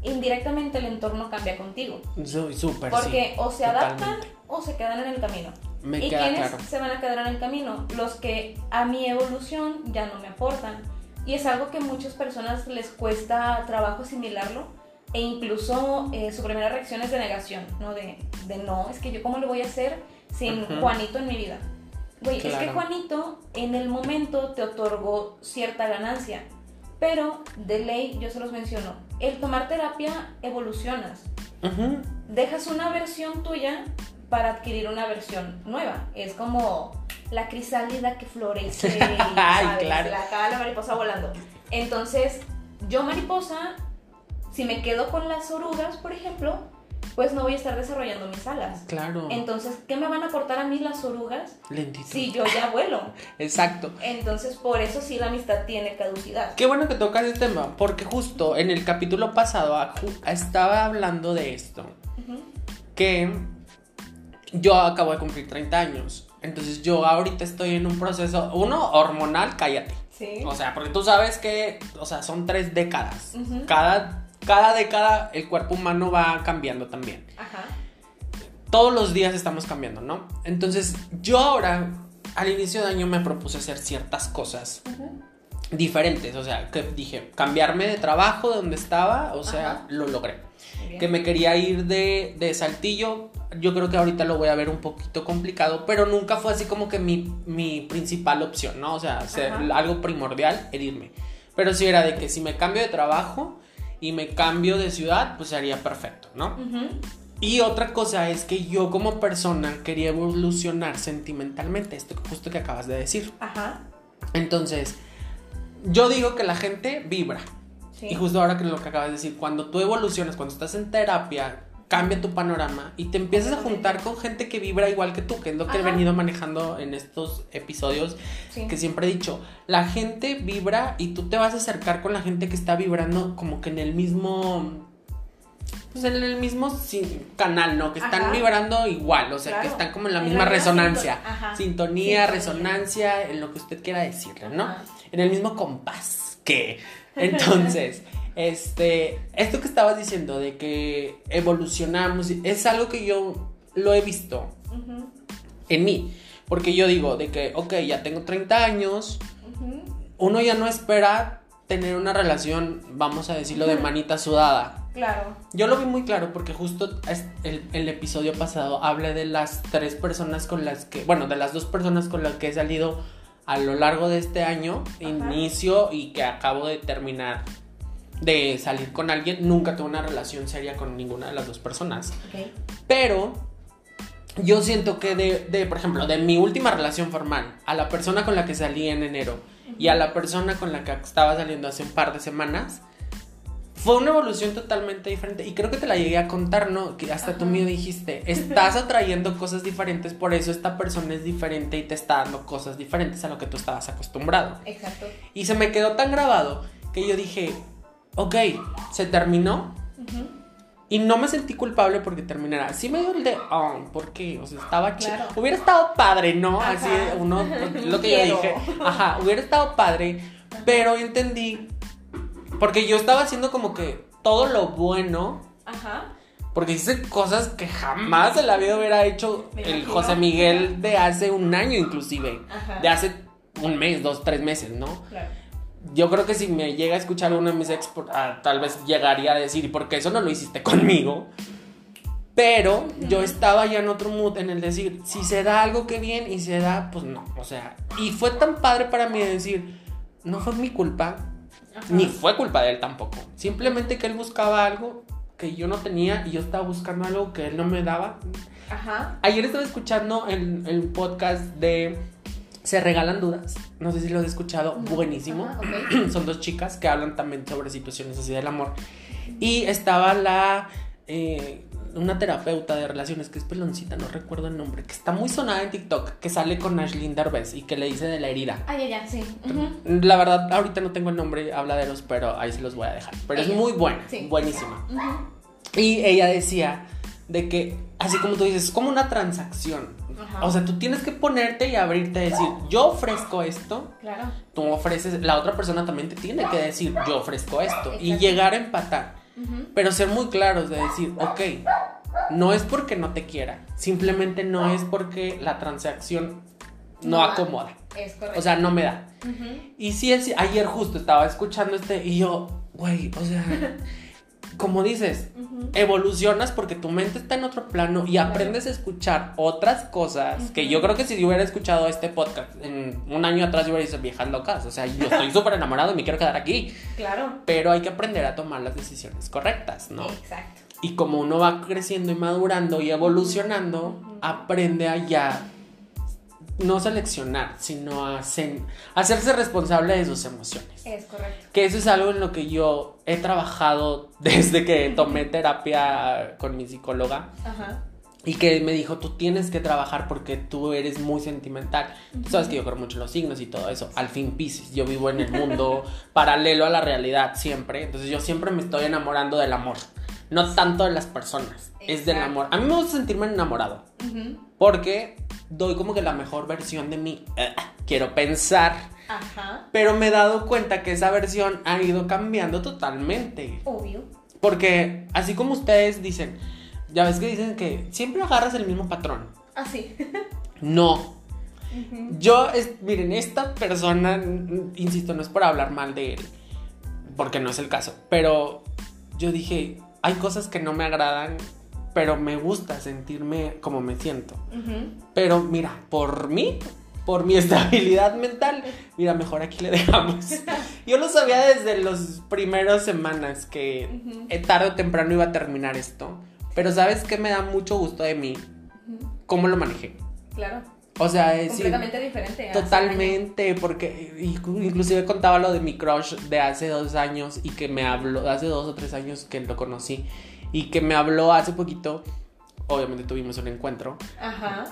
indirectamente el entorno cambia contigo. soy súper Porque sí, o se adaptan totalmente. o se quedan en el camino. Me ¿Y queda quiénes claro. se van a quedar en el camino? Los que a mi evolución ya no me aportan. Y es algo que a muchas personas les cuesta trabajo asimilarlo. E incluso eh, su primera reacción es de negación, ¿no? De, de no, es que yo cómo lo voy a hacer sin. Juanito en mi vida. Güey, es que. Juanito en el momento te otorgó cierta ganancia. Pero de ley, yo se los menciono, el tomar terapia evolucionas dejas una versión tuya para adquirir una versión nueva. Es como la crisálida que florece [LAUGHS] y, Ay, ¿sabes? claro. la, acá la mariposa volando. Entonces, yo mariposa, si me quedo con las orugas, por ejemplo, pues no voy a estar desarrollando mis alas. Claro. Entonces, ¿qué me van a aportar a mí las orugas Lentitud. si yo ya vuelo? [LAUGHS] Exacto. Entonces, por eso sí la amistad tiene caducidad. Qué bueno que tocas el tema, porque justo en el capítulo pasado estaba hablando de esto, que yo acabo de cumplir 30 años, entonces yo ahorita estoy en un proceso, uno, hormonal, cállate. Sí. O sea, porque tú sabes que, o sea, son tres décadas. Cada, cada década el cuerpo humano va cambiando también. Ajá. Todos los días estamos cambiando, ¿no? Entonces yo ahora, al inicio de año, me propuse hacer ciertas cosas diferentes. O sea, que dije, cambiarme de trabajo de donde estaba, o sea, Ajá. lo logré. Bien. Que me quería ir de, de Saltillo, yo creo que ahorita lo voy a ver un poquito complicado, pero nunca fue así como que mi, mi principal opción, ¿no? O sea, ser algo primordial, el irme. Pero sí era de que si me cambio de trabajo y me cambio de ciudad, pues sería perfecto, ¿no? Y otra cosa es que yo como persona quería evolucionar sentimentalmente, esto justo que acabas de decir. Ajá. Entonces, yo digo que la gente vibra. Sí. Y justo ahora que lo que acabas de decir, cuando tú evolucionas, cuando estás en terapia, cambia tu panorama y te empiezas a juntar con gente que vibra igual que tú, que es lo que he venido manejando en estos episodios, Sí. que siempre he dicho, la gente vibra y tú te vas a acercar con la gente que está vibrando como que en el mismo... Pues en el mismo canal, ¿no? Que están Ajá. vibrando igual, o sea, que están como en la En misma la resonancia. Sintonía, Sintonía. resonancia, en lo que usted quiera decirle, ¿no? Ajá. En el mismo compás que. Entonces, [LAUGHS] este, esto que estabas diciendo de que evolucionamos, es algo que yo lo he visto en mí. Porque yo digo de que, ok, ya tengo 30 años, uno ya no espera tener una relación, vamos a decirlo, de manita sudada. Claro. Yo lo vi muy claro porque justo el, el episodio pasado hablé de las tres personas con las que, bueno, de las dos personas con las que he salido a lo largo de este año, Ajá. inicio y que acabo de terminar de salir con alguien. Nunca tuve una relación seria con ninguna de las dos personas. Pero yo siento que de, de, por ejemplo, de mi última relación formal a la persona con la que salí en enero y a la persona con la que estaba saliendo hace un par de semanas, fue una evolución totalmente diferente. Y creo que te la llegué a contar, ¿no? Que hasta tú mío dijiste, estás atrayendo cosas diferentes, por eso esta persona es diferente y te está dando cosas diferentes a lo que tú estabas acostumbrado. Exacto. Y se me quedó tan grabado que yo dije, ok, se terminó, Ujú. y no me sentí culpable porque terminara. Sí me dio el de, oh, ¿por qué? O sea, estaba chido. Claro. Hubiera estado padre, ¿no? Ajá. Así uno, lo que yo dije. Ajá, hubiera estado padre, pero entendí. Porque yo estaba haciendo como que todo lo bueno. Ajá. Porque hice cosas que jamás en la vida hubiera hecho el. José Miguel de hace un año, inclusive. Ajá. De hace un mes, dos, tres meses, ¿no? Claro. Yo creo que si me llega a escuchar uno de mis ex, ah, tal vez llegaría a decir, ¿y por qué eso no lo hiciste [LAUGHS] conmigo? Pero yo estaba ya en otro mood, en el decir, si se da algo que bien y se da, pues no. O sea, y fue tan padre para mí decir, no fue mi culpa, Ajá. ni fue culpa de él tampoco. Simplemente que él buscaba algo que yo no tenía y yo estaba buscando algo que él no me daba. Ajá. Ayer estaba escuchando el, el podcast de Se Regalan Dudas. No sé si lo has escuchado. No. Buenísimo. [CLEARS THROAT] Son dos chicas que hablan también sobre situaciones así del amor. Y estaba la. eh, una terapeuta de relaciones que es peloncita, no recuerdo el nombre, que está muy sonada en TikTok, que sale con Ashlyn Derbez y que le dice de la herida. Ah, ya, ya, sí. La verdad, ahorita no tengo el nombre habladeros, pero ahí se los voy a dejar. Pero es Ella. muy buena, Sí. buenísima. Ujú. Y ella decía de que, así como tú dices, es como una transacción. Ajá. O sea, tú tienes que ponerte y abrirte a decir, yo ofrezco esto, Claro. tú ofreces, la otra persona también te tiene que decir, yo ofrezco esto. Y llegar a empatar. Pero ser muy claros de decir, ok, no es porque no te quiera, simplemente no es porque la transacción no, acomoda. Es correcto. O sea, no me da. Y sí, es, ayer justo estaba escuchando este y yo, güey, o sea, [LAUGHS] como dices, evolucionas porque tu mente está en otro plano y aprendes a escuchar otras cosas que yo creo que si yo hubiera escuchado este podcast en un año atrás yo hubiera dicho viejas locas, o sea, yo estoy súper enamorado y me quiero quedar aquí, Claro. pero hay que aprender a tomar las decisiones correctas, ¿no? Exacto. Y como uno va creciendo y madurando y evolucionando, aprende a ya no seleccionar, sino a hacerse responsable de sus emociones. Es correcto. Que eso es algo en lo que yo he trabajado [LAUGHS] desde que tomé terapia con mi psicóloga Ajá. y que me dijo, tú tienes que trabajar porque tú eres muy sentimental. Tú sabes que yo creo mucho en los signos y todo eso. Al fin Pisces, yo vivo en el mundo [LAUGHS] paralelo a la realidad siempre. Entonces yo siempre me estoy enamorando del amor. No tanto de las personas, es del amor. A mí me gusta sentirme enamorado porque doy como que la mejor versión de mí. Eh, quiero pensar. Ajá. Pero me he dado cuenta que esa versión ha ido cambiando totalmente. Obvio. Porque así como ustedes dicen, ya ves que dicen que siempre agarras el mismo patrón. Así. [LAUGHS] No. Ujú. Yo, es- miren, esta persona, insisto, no es por hablar mal de él, porque no es el caso, pero yo dije, hay cosas que no me agradan, pero me gusta sentirme como me siento. Pero mira, por mí, por mi [LAUGHS] estabilidad mental, mira, mejor aquí le dejamos. [LAUGHS] Yo lo sabía desde las primeras semanas que eh, tarde o temprano iba a terminar esto. Pero ¿sabes qué me da mucho gusto de mí? ¿Cómo lo manejé? Claro. O sea, es decir, Completamente diferente. a hace Totalmente, porque incu- inclusive contaba lo de mi crush de hace dos años y que me habló, hace dos o tres años que lo conocí y que me habló hace poquito, obviamente tuvimos un encuentro. Ajá.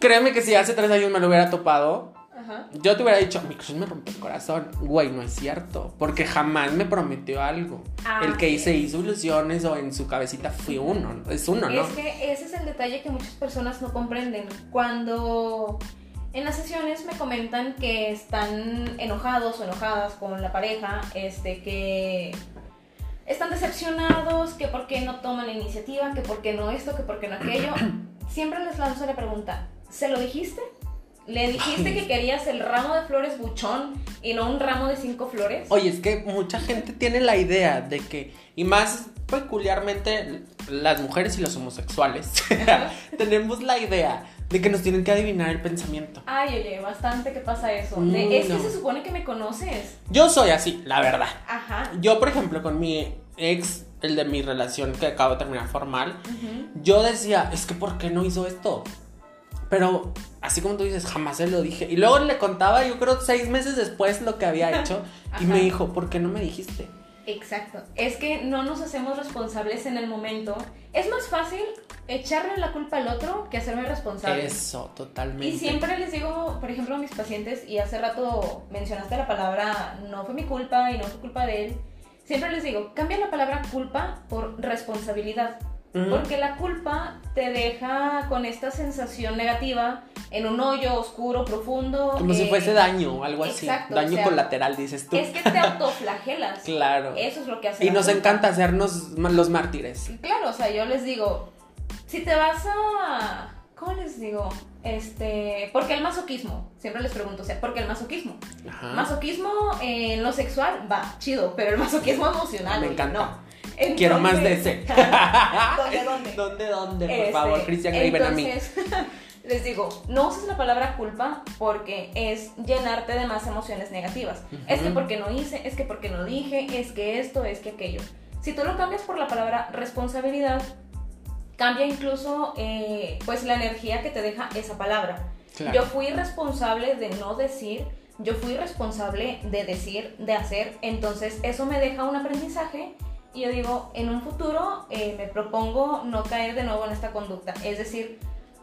Créeme que si hace tres años me lo hubiera topado, Ajá. yo te hubiera dicho, mi crush me rompió el corazón. Güey, no es cierto, porque jamás me prometió algo. Ah, el que se hizo ilusiones o en su cabecita fue uno, es uno, ¿no? Es que ese es el detalle que muchas personas no comprenden. Cuando en las sesiones me comentan que están enojados o enojadas con la pareja, este, que están decepcionados, que por qué no toman la iniciativa, que por qué no esto, que por qué no aquello, [CLEARS THROAT] siempre les lanzo la pregunta, ¿se lo dijiste? ¿Le dijiste que querías el ramo de flores buchón y no un ramo de cinco flores? Oye, es que mucha gente tiene la idea de que, y más peculiarmente las mujeres y los homosexuales, [LAUGHS] tenemos la idea de que nos tienen que adivinar el pensamiento. Ay, oye, bastante que pasa eso. Mm, De- es no. que se supone que me conoces. Yo soy así, la verdad. Ajá. Yo, por ejemplo, con mi ex, el de mi relación que acabo de terminar formal, yo decía, es que ¿por qué no hizo esto? Pero, así como tú dices, jamás se lo dije. Y luego le contaba, yo creo, seis meses después lo que había hecho. [LAUGHS] y me dijo, ¿por qué no me dijiste? Exacto. Es que no nos hacemos responsables en el momento. Es más fácil echarle la culpa al otro que hacerme responsable. Eso, totalmente. Y siempre les digo, por ejemplo, a mis pacientes, y hace rato mencionaste la palabra no fue mi culpa y no fue culpa de él. Siempre les digo, cambia la palabra culpa por responsabilidad. Porque la culpa te deja con esta sensación negativa en un hoyo oscuro, profundo. Como si eh, fuese daño o algo así. exacto, daño o sea, colateral, dices tú. Es que te autoflagelas. [LAUGHS] Claro. Eso es lo que hace. Y nos culpa. encanta hacernos los mártires. Claro, o sea, yo les digo, si te vas a... ¿Cómo les digo? Este, ¿por qué el masoquismo? Siempre les pregunto, o sea, ¿por qué el masoquismo? Ajá. Masoquismo en lo sexual, va, chido, pero el masoquismo emocional, Me encanta. no. Quiero más de ese. [LAUGHS] ¿Dónde, dónde? ¿Dónde, dónde? Por Este, favor, Cristian Grey, ven a mí. entonces, [LAUGHS] Les digo, no uses la palabra culpa porque es llenarte de más emociones negativas. Es que porque no hice, es que porque no dije, es que esto, es que aquello. Si tú lo cambias por la palabra responsabilidad, cambia incluso eh, pues la energía que te deja esa palabra. Claro. Yo fui responsable de no decir, yo fui responsable de decir, de hacer, entonces eso me deja un aprendizaje y yo digo, en un futuro eh, me propongo no caer de nuevo en esta conducta, es decir,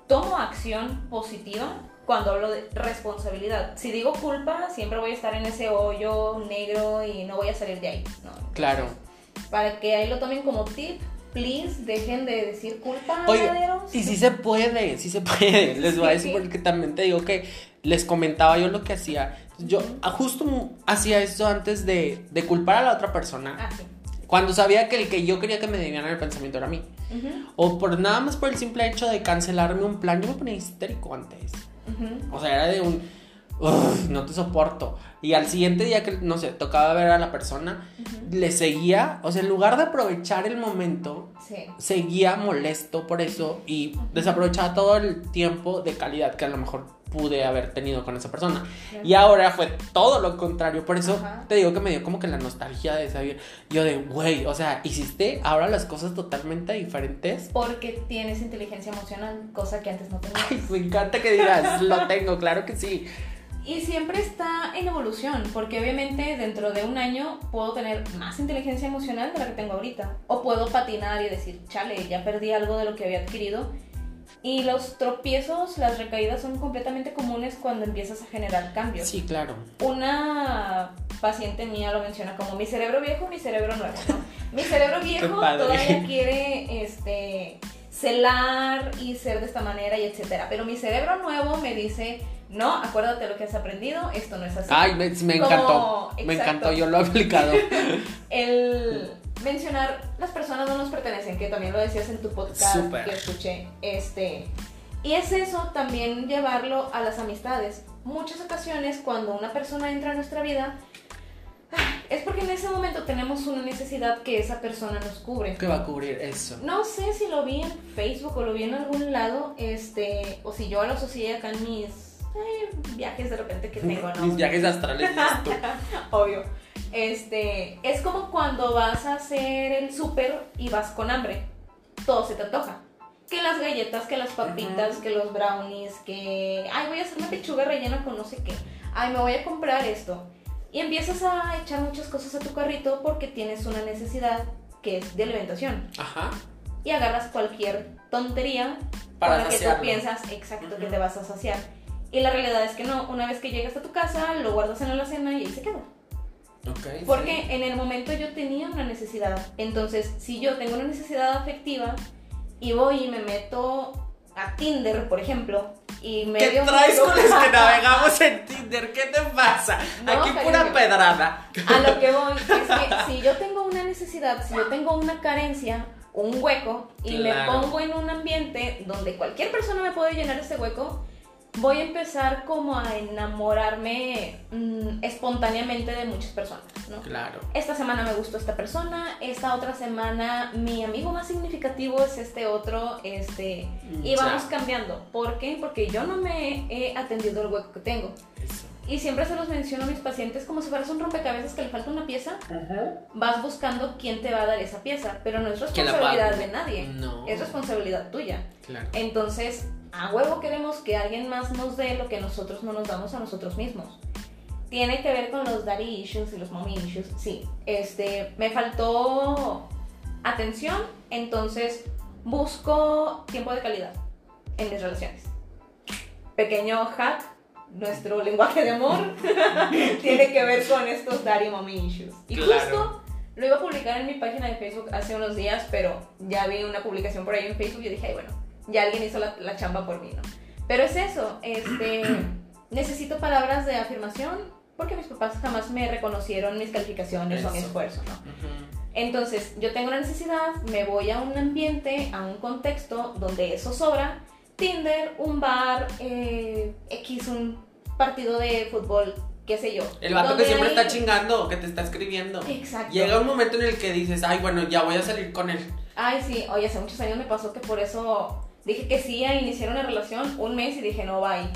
tomo acción positiva cuando hablo de responsabilidad. Si digo culpa, siempre voy a estar en ese hoyo negro y no voy a salir de ahí. ¿no? Claro. Para que ahí lo tomen como tip, please, dejen de decir culpa. Oye, y si se puede, si se puede. Les voy a decir Sí. porque también te digo que les comentaba yo lo que hacía. Yo justo hacía eso antes de, de culpar a la otra persona. Ah, sí. Cuando sabía que el que yo quería que me debían el pensamiento era a mí. O por nada más por el simple hecho de cancelarme un plan. Yo me ponía histérico antes. O sea, era de un. "Uf, no te soporto. Y al siguiente día que, no sé, tocaba ver a la persona, le seguía. O sea, en lugar de aprovechar el momento, Sí. seguía molesto por eso y desaprovechaba todo el tiempo de calidad que a lo mejor pude haber tenido con esa persona. Claro. Y ahora fue todo lo contrario. Por eso Ajá. te digo que me dio como que la nostalgia de saber. Yo de, güey, o sea, hiciste ahora las cosas totalmente diferentes. Porque tienes inteligencia emocional, cosa que antes no tenías. Ay, me encanta que digas, lo tengo, claro que sí. Y siempre está en evolución, porque obviamente dentro de un año puedo tener más inteligencia emocional de la que tengo ahorita. O puedo patinar y decir, chale, ya perdí algo de lo que había adquirido. Y los tropiezos, las recaídas son completamente comunes cuando empiezas a generar cambios. Sí, claro. Una paciente mía lo menciona como mi cerebro viejo, mi cerebro nuevo, ¿no? Mi cerebro viejo todavía quiere este celar y ser de esta manera y etcétera, pero mi cerebro nuevo me dice, "No, acuérdate lo que has aprendido, esto no es así." Ay, me, me Como- encantó. Me encantó, yo lo he aplicado. [LAUGHS] El mencionar las personas no nos pertenecen, que también lo decías en tu podcast que escuché. Este, y es eso también llevarlo a las amistades. Muchas ocasiones cuando una persona entra a nuestra vida es porque en ese momento tenemos una necesidad que esa persona nos cubre. ¿Qué va a cubrir eso? No sé si lo vi en Facebook o lo vi en algún lado, este, o si yo lo asocié acá en mis eh, viajes de repente que [LAUGHS] tengo, ¿no? Mis viajes astrales. [LAUGHS] Obvio. Este, es como cuando vas a hacer el súper y vas con hambre. Todo se te antoja. Que las galletas, que las papitas, que los brownies, que, ay, voy a hacer una pechuga rellena con no sé qué. Ay, me voy a comprar esto. Y empiezas a echar muchas cosas a tu carrito porque tienes una necesidad que es de alimentación. Ajá. Y agarras cualquier tontería Para con la que tú piensas exacto que te vas a saciar. Y la realidad es que no, una vez que llegas a tu casa, lo guardas en la alacena y ahí se queda. Ok. Porque en el momento yo tenía una necesidad. Entonces, si yo tengo una necesidad afectiva y voy y me meto a Tinder, por ejemplo, y me ¿Qué traes con los que [LAUGHS] navegamos en Tinder? ¿Qué te pasa? No, Aquí cariño. pura pedrada. A lo que voy [LAUGHS] es que si yo tengo una necesidad, si yo tengo una carencia, un hueco, y Claro. me pongo en un ambiente donde cualquier persona me puede llenar ese hueco, voy a empezar como a enamorarme mm, espontáneamente de muchas personas, ¿no? Claro. esta semana me gustó esta persona, esta otra semana mi amigo más significativo es este otro, este, y Ya. vamos cambiando. ¿Por qué? Porque yo no me he atendido el hueco que tengo. Eso. Y siempre se los menciono a mis pacientes como si fueras un rompecabezas que le falta una pieza, vas buscando quién te va a dar esa pieza, pero no es ¿Quién la responsabilidad de nadie, No. es responsabilidad tuya. Claro. Entonces, a huevo queremos que alguien más nos dé lo que nosotros no nos damos a nosotros mismos. Tiene que ver con los daddy issues y los mommy issues. Sí, este, me faltó atención, entonces busco tiempo de calidad en mis relaciones. Pequeño hack, nuestro [LAUGHS] lenguaje de amor [LAUGHS] tiene que ver con estos daddy mommy issues. Y Claro. justo lo iba a publicar en mi página de Facebook hace unos días, pero ya vi una publicación por ahí en Facebook y dije, ay, bueno, ya alguien hizo la, la chamba por mí, ¿no? Pero es eso, este, [CLEARS THROAT] necesito palabras de afirmación porque mis papás jamás me reconocieron mis calificaciones o mi esfuerzo, ¿no? Entonces, yo tengo una necesidad, me voy a un ambiente, a un contexto donde eso sobra. Tinder, un bar, eh, X, un partido de fútbol qué sé yo. El vato que siempre hay- está chingando, que te está escribiendo. Exacto. Llega un momento en el que dices, ay, bueno, ya voy a salir con él. Ay, sí, oye, hace muchos años me pasó que por eso dije que sí a iniciar una relación un mes y dije no, bye.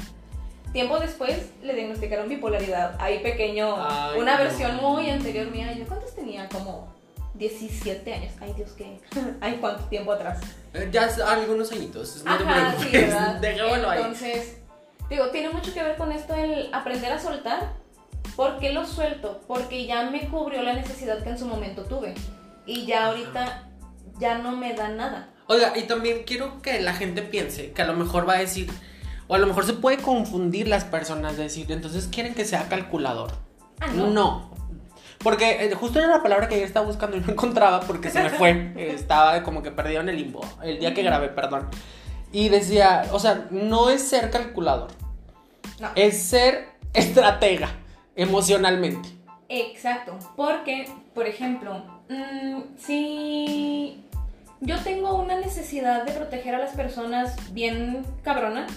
Tiempo después le diagnosticaron bipolaridad. Ahí pequeño, Ay, una no. versión muy anterior mía. ¿Yo cuántos tenía? Como 17 años. Ay, Dios, qué. [LAUGHS] Ay, cuánto tiempo atrás. Eh, Ya algunos añitos. No Ajá, sí. [LAUGHS] ¿verdad? Dejémoslo ahí. Entonces, digo, tiene mucho que ver con esto el aprender a soltar. ¿Por qué lo suelto? Porque ya me cubrió la necesidad que en su momento tuve. Y ya ahorita ya no me da nada. Oiga, y también quiero que la gente piense que a lo mejor va a decir, o a lo mejor se puede confundir las personas, decir, entonces quieren que sea calculador. Ah, no. No. Porque eh, justo era la palabra que ayer estaba buscando y no [LAUGHS] encontraba porque se me fue. [LAUGHS] Estaba como que perdido en el limbo. El día que grabé, perdón. Y decía, o sea, no es ser calculador. No. Es ser estratega emocionalmente. Exacto, porque, por ejemplo, mm, si yo tengo una necesidad de proteger a las personas bien cabrona,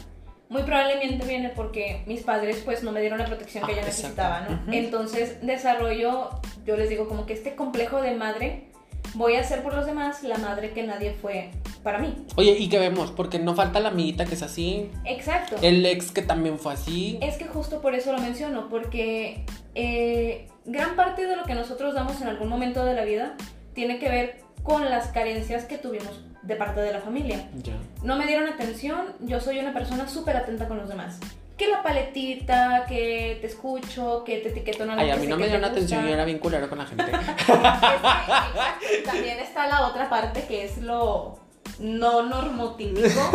muy probablemente viene porque mis padres pues no me dieron la protección que Ah, yo necesitaba. Entonces desarrollo, yo les digo como que este complejo de madre, voy a ser por los demás la madre que nadie fue para mí. Oye, ¿y qué vemos? Porque no falta la amiguita que es así. Exacto. El ex que también fue así. Es que justo por eso lo menciono, porque eh, gran parte de lo que nosotros damos en algún momento de la vida tiene que ver con las carencias que tuvimos de parte de la familia. Ya. No me dieron atención, yo soy una persona súper atenta con los demás. Que la paletita, que te escucho, que te etiqueto en algo Ay, a mí no me dieron atención, yo era bien culero con la gente. [LAUGHS] Es que, También está la otra parte que es lo no normotípico,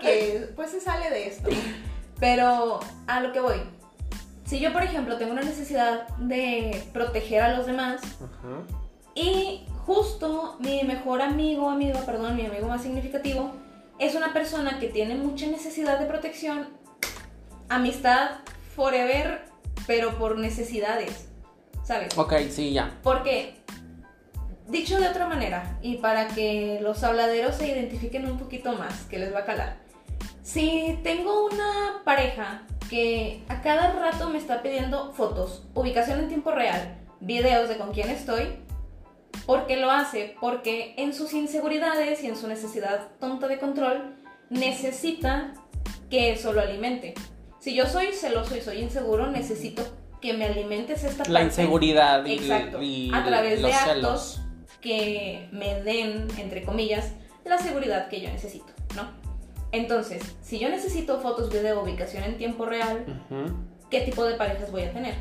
que pues se sale de esto. Pero a lo que voy. Si yo, por ejemplo, tengo una necesidad de proteger a los demás Ajá. y justo mi mejor amigo, amigo, perdón, mi amigo más significativo, es una persona que tiene mucha necesidad de protección, amistad forever, pero por necesidades, ¿sabes? Ok, sí, ya. Porque, dicho de otra manera, y para que los habladeros se identifiquen un poquito más, que les va a calar. Si tengo una pareja que a cada rato me está pidiendo fotos, ubicación en tiempo real, videos de con quién estoy, ¿por qué lo hace? Porque en sus inseguridades y en su necesidad tonta de control, necesita que eso lo alimente. Si yo soy celoso y soy inseguro, necesito que me alimentes esta La parte. inseguridad y, Exacto. y a través los de actos celos. que me den, entre comillas, la seguridad que yo necesito, ¿no? Entonces, si yo necesito fotos, video, ubicación en tiempo real. ¿qué tipo de parejas voy a tener?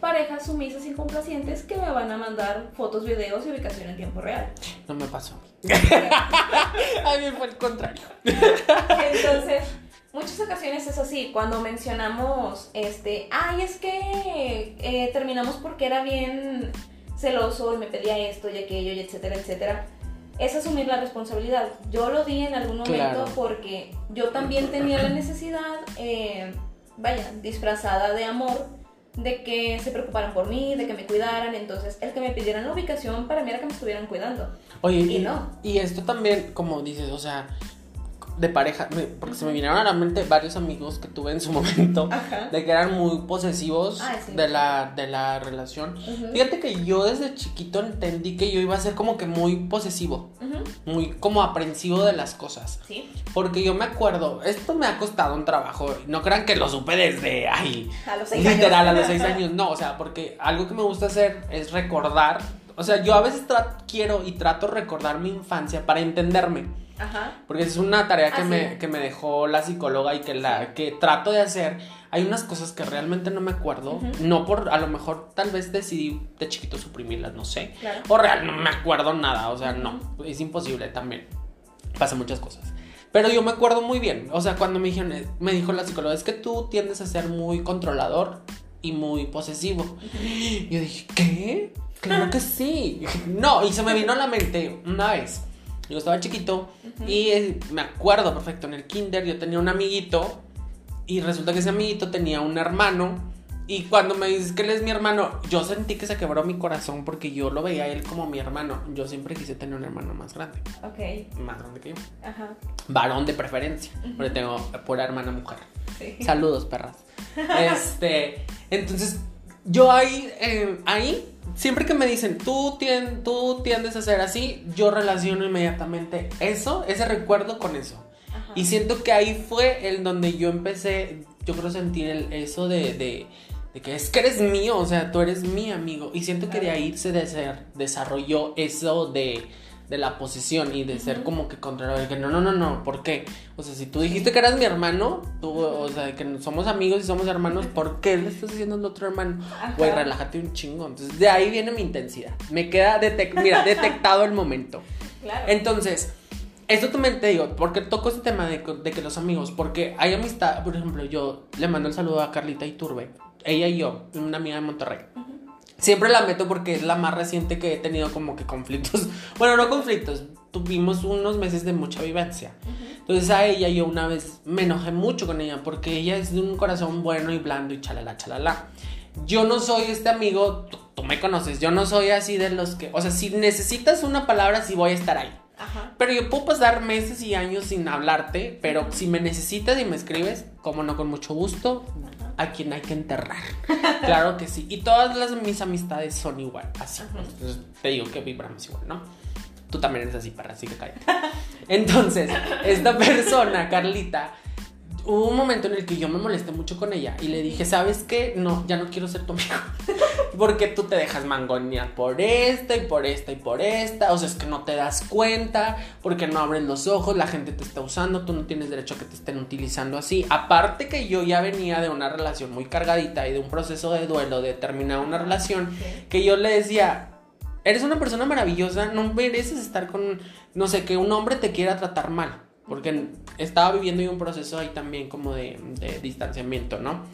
Parejas sumisas y complacientes que me van a mandar fotos, videos y ubicación en tiempo real. No me pasó. A mí fue el contrario. Entonces, muchas ocasiones es así, cuando mencionamos, este, ay, es que eh, terminamos porque era bien celoso y me pedía esto y aquello y etcétera, etcétera. Es asumir la responsabilidad. Yo lo di en algún momento Claro. porque yo también tenía la necesidad, eh, vaya, disfrazada de amor, de que se preocuparan por mí, de que me cuidaran. Entonces, el que me pidieran la ubicación para mí era que me estuvieran cuidando. Oye, Y y, no. y esto también, como dices, o sea, de pareja, porque se me vinieron a la mente varios amigos que tuve en su [LAUGHS] momento, Ajá. de que eran muy posesivos Ah, sí. de, la, de la relación. Fíjate que yo desde chiquito entendí que yo iba a ser como que muy posesivo, muy como aprensivo de las cosas. Sí. Porque yo me acuerdo, esto me ha costado un trabajo, no crean que lo supe desde, ay, A los seis literal, a los seis años, no, o sea, porque algo que me gusta hacer es recordar, o sea, yo a veces quiero y trato recordar mi infancia para entenderme. Ajá. Porque es una tarea que, Ah, me, que me dejó la psicóloga y que, la, que trato de hacer. Hay unas cosas que realmente no me acuerdo. Ujú. No por, a lo mejor tal vez decidí de chiquito suprimirlas, no sé. Claro. O real, no me acuerdo nada. O sea, no, es imposible también. Pasa muchas cosas. Pero yo me acuerdo muy bien. O sea, cuando me dijeron, me dijo la psicóloga, es que tú tiendes a ser muy controlador y muy posesivo. Yo dije, ¿qué? Claro que sí. No, y se me vino a la mente una vez. Yo estaba chiquito y eh, me acuerdo perfecto, en el kinder yo tenía un amiguito y resulta que ese amiguito tenía un hermano y cuando me dices que él es mi hermano, yo sentí que se quebró mi corazón porque yo lo veía a él como mi hermano. Yo siempre quise tener un hermano más grande, Ok. más grande que yo. Ajá. Varón de preferencia, porque tengo pura hermana mujer. Sí. Saludos, perras. [LAUGHS] Este, entonces yo ahí, eh, ahí, siempre que me dicen, tú, tien- tú tiendes a ser así, yo relaciono inmediatamente eso, ese recuerdo con eso. Ajá. Y siento que ahí fue el donde yo empecé, yo creo sentir el- eso de, de, de que es que eres mío, o sea, tú eres mi amigo. Y siento que de ahí se des- desarrolló eso de, de la posesión y de ser como que contrario, de que no, no, no, no, ¿por qué? O sea, si tú dijiste que eras mi hermano, tú, o sea, que somos amigos y somos hermanos, ¿por qué le estás diciendo al otro hermano? Güey, relájate un chingo. Entonces, de ahí viene mi intensidad. Me queda, detec- mira, detectado el momento. Claro. Entonces, esto también te digo, porque toco ese tema de, de que los amigos, porque hay amistad, por ejemplo, yo le mando el saludo a Carlita Iturbe, ella y yo, una amiga de Monterrey. Siempre la meto porque es la más reciente que he tenido como que conflictos. [LAUGHS] Bueno, no conflictos, tuvimos unos meses de mucha vivencia. Entonces a ella yo una vez me enojé mucho con ella porque ella es de un corazón bueno y blando y chalala, chalala. Yo no soy este amigo, tú, tú me conoces, yo no soy así de los que, o sea, si necesitas una palabra, sí voy a estar ahí. Ajá. Pero yo puedo pasar meses y años sin hablarte, pero si me necesitas y me escribes, como no, con mucho gusto, a quien hay que enterrar. [LAUGHS] claro que sí. Y todas las mis amistades son igual, así. Entonces, te digo que vibramos igual, ¿no? Tú también eres así, para así que cállate. [LAUGHS] Entonces, esta persona, Carlita, hubo un momento en el que yo me molesté mucho con ella y le dije, ¿sabes qué? No, ya no quiero ser tu amigo. Porque tú te dejas mangonear por esta y por esta y por esta. O sea, es que no te das cuenta, porque no abres los ojos, la gente te está usando, tú no tienes derecho a que te estén utilizando así. Aparte que yo ya venía de una relación muy cargadita y de un proceso de duelo, de terminar una relación, que yo le decía, eres una persona maravillosa, no mereces estar con, no sé, que un hombre te quiera tratar mal. Porque estaba viviendo yo un proceso ahí también como de, de distanciamiento, ¿no?